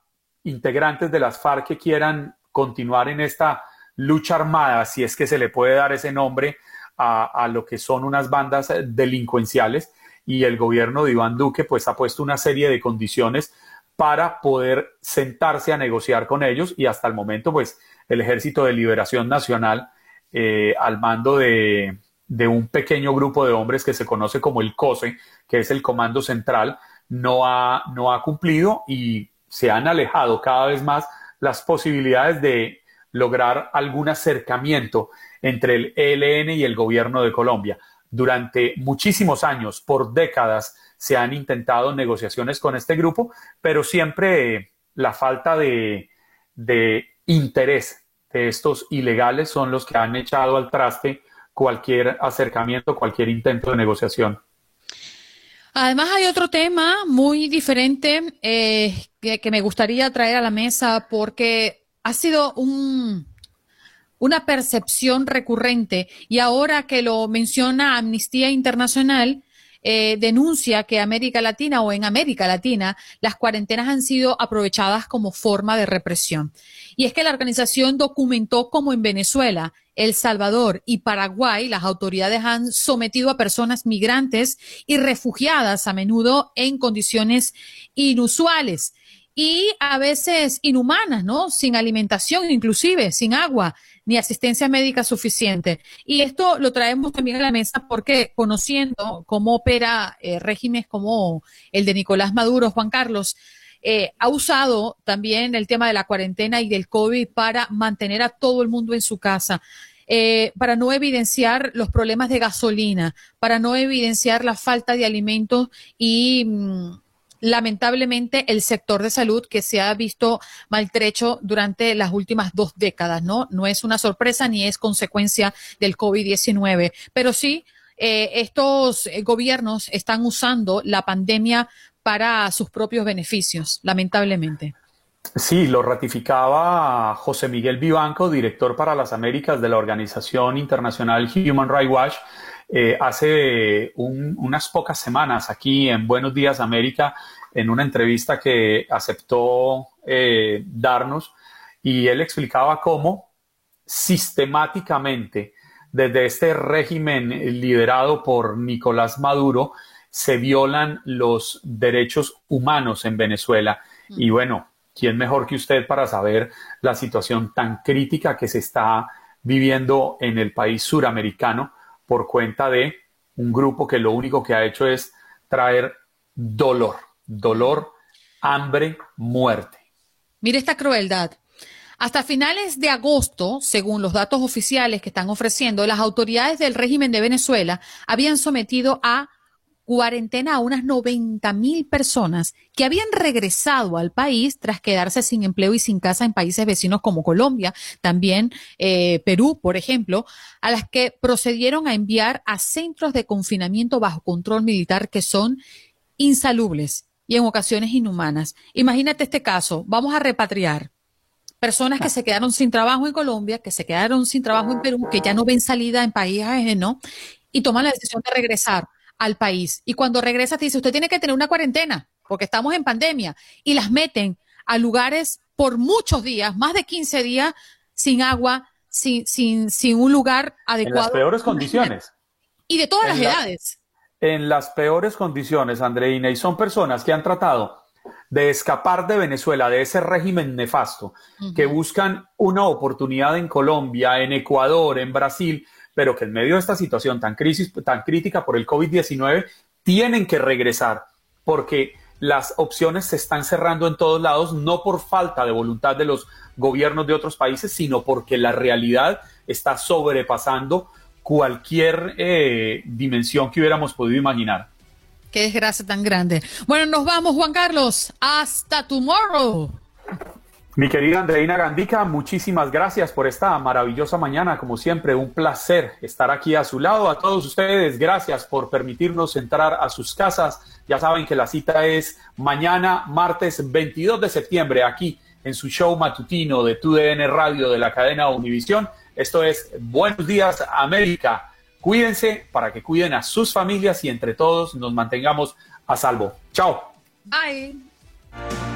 S16: integrantes de las FARC que quieran continuar en esta lucha armada, si es que se le puede dar ese nombre a, a, lo que son unas bandas delincuenciales y el gobierno de Iván Duque pues ha puesto una serie de condiciones para poder sentarse a negociar con ellos y hasta el momento pues el Ejército de Liberación Nacional eh, al mando de, un pequeño grupo de hombres que se conoce como el COSE, que es el Comando Central, no ha, no ha cumplido y se han alejado cada vez más las posibilidades de lograr algún acercamiento entre el ELN y el gobierno de Colombia. Durante muchísimos años, por décadas, se han intentado negociaciones con este grupo, pero siempre la falta de, interés de estos ilegales son los que han echado al traste cualquier acercamiento, cualquier intento de negociación.
S1: Además hay otro tema muy diferente eh, que, me gustaría traer a la mesa porque ha sido un, una percepción recurrente y ahora que lo menciona Amnistía Internacional, eh, denuncia que América Latina o en América Latina las cuarentenas han sido aprovechadas como forma de represión. Y es que la organización documentó como en Venezuela, El Salvador y Paraguay las autoridades han sometido a personas migrantes y refugiadas a menudo en condiciones inusuales y a veces inhumanas, ¿no? Sin alimentación, inclusive, sin agua ni asistencia médica suficiente. Y esto lo traemos también a la mesa porque conociendo cómo opera eh, regímenes como el de Nicolás Maduro, Juan Carlos, eh, ha usado también el tema de la cuarentena y del COVID para mantener a todo el mundo en su casa. Eh, para no evidenciar los problemas de gasolina, para no evidenciar la falta de alimentos y mm, lamentablemente el sector de salud que se ha visto maltrecho durante las últimas dos décadas, ¿no? No es una sorpresa ni es consecuencia del COVID-19, pero sí eh, estos eh, gobiernos están usando la pandemia para sus propios beneficios, lamentablemente.
S16: Sí, lo ratificaba José Miguel Vivanco, director para las Américas de la Organización Internacional Human Rights Watch, eh, hace unas pocas semanas aquí en Buenos Días América, en una entrevista que aceptó eh, darnos, y él explicaba cómo sistemáticamente desde este régimen liderado por Nicolás Maduro se violan los derechos humanos en Venezuela. Mm. Y bueno, ¿quién mejor que usted para saber la situación tan crítica que se está viviendo en el país suramericano? Por cuenta de un grupo que lo único que ha hecho es traer dolor, dolor, hambre, muerte.
S1: Mire esta crueldad. Hasta finales de agosto, según los datos oficiales que están ofreciendo, las autoridades del régimen de Venezuela habían sometido a cuarentena a unas 90 mil personas que habían regresado al país tras quedarse sin empleo y sin casa en países vecinos como Colombia, también eh, Perú, por ejemplo, a las que procedieron a enviar a centros de confinamiento bajo control militar que son insalubles y en ocasiones inhumanas. Imagínate este caso, vamos a repatriar personas que se quedaron sin trabajo en Colombia, que se quedaron sin trabajo en Perú, que ya no ven salida en países ajenos y toman la decisión de regresar al país. Y cuando regresa te dice, usted tiene que tener una cuarentena, porque estamos en pandemia, y las meten a lugares por muchos días, más de 15 días, sin agua, sin, sin, sin un lugar adecuado. En
S16: las peores condiciones.
S1: Y de todas las edades.
S16: En las peores condiciones, Andreina, y son personas que han tratado de escapar de Venezuela, de ese régimen nefasto, que buscan una oportunidad en Colombia, en Ecuador, en Brasil, pero que en medio de esta situación tan, crisis, tan crítica por el COVID-19 tienen que regresar porque las opciones se están cerrando en todos lados, no por falta de voluntad de los gobiernos de otros países, sino porque la realidad está sobrepasando cualquier eh, dimensión que hubiéramos podido imaginar.
S1: Qué desgracia tan grande. Bueno, nos vamos, Juan Carlos. Hasta tomorrow.
S16: Mi querida Andreina Gandica, muchísimas gracias por esta maravillosa mañana. Como siempre, un placer estar aquí a su lado. A todos ustedes, gracias por permitirnos entrar a sus casas. Ya saben que la cita es mañana, martes 22 de septiembre, aquí en su show matutino de TUDN Radio de la cadena Univisión. Esto es Buenos Días América. Cuídense para que cuiden a sus familias y entre todos nos mantengamos a salvo. Chao.
S1: Bye.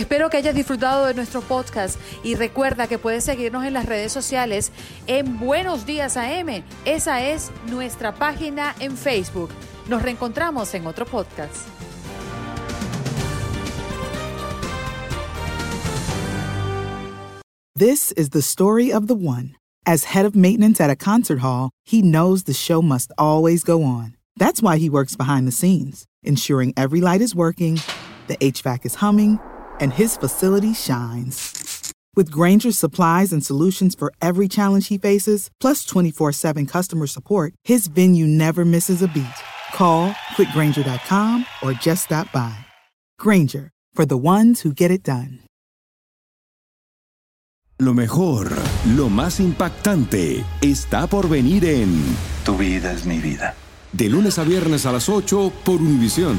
S1: Espero que hayas disfrutado de nuestro podcast y recuerda que puedes seguirnos en las redes sociales en Buenos Días AM. Esa es nuestra página en Facebook. Nos reencontramos en otro podcast.
S22: This is the story of the one. As head of maintenance at a concert hall, he knows the show must always go on. That's why he works behind the scenes ensuring every light is working, the HVAC is humming, and his facility shines. With Granger's supplies and solutions for every challenge he faces, plus 24 7 customer support, his venue never misses a beat. Call quickgranger.com or just stop by. Granger, for the ones who get it done.
S12: Lo mejor, lo más impactante, está por venir en
S13: Tu vida es mi vida.
S12: De lunes a viernes a las 8 por Univisión.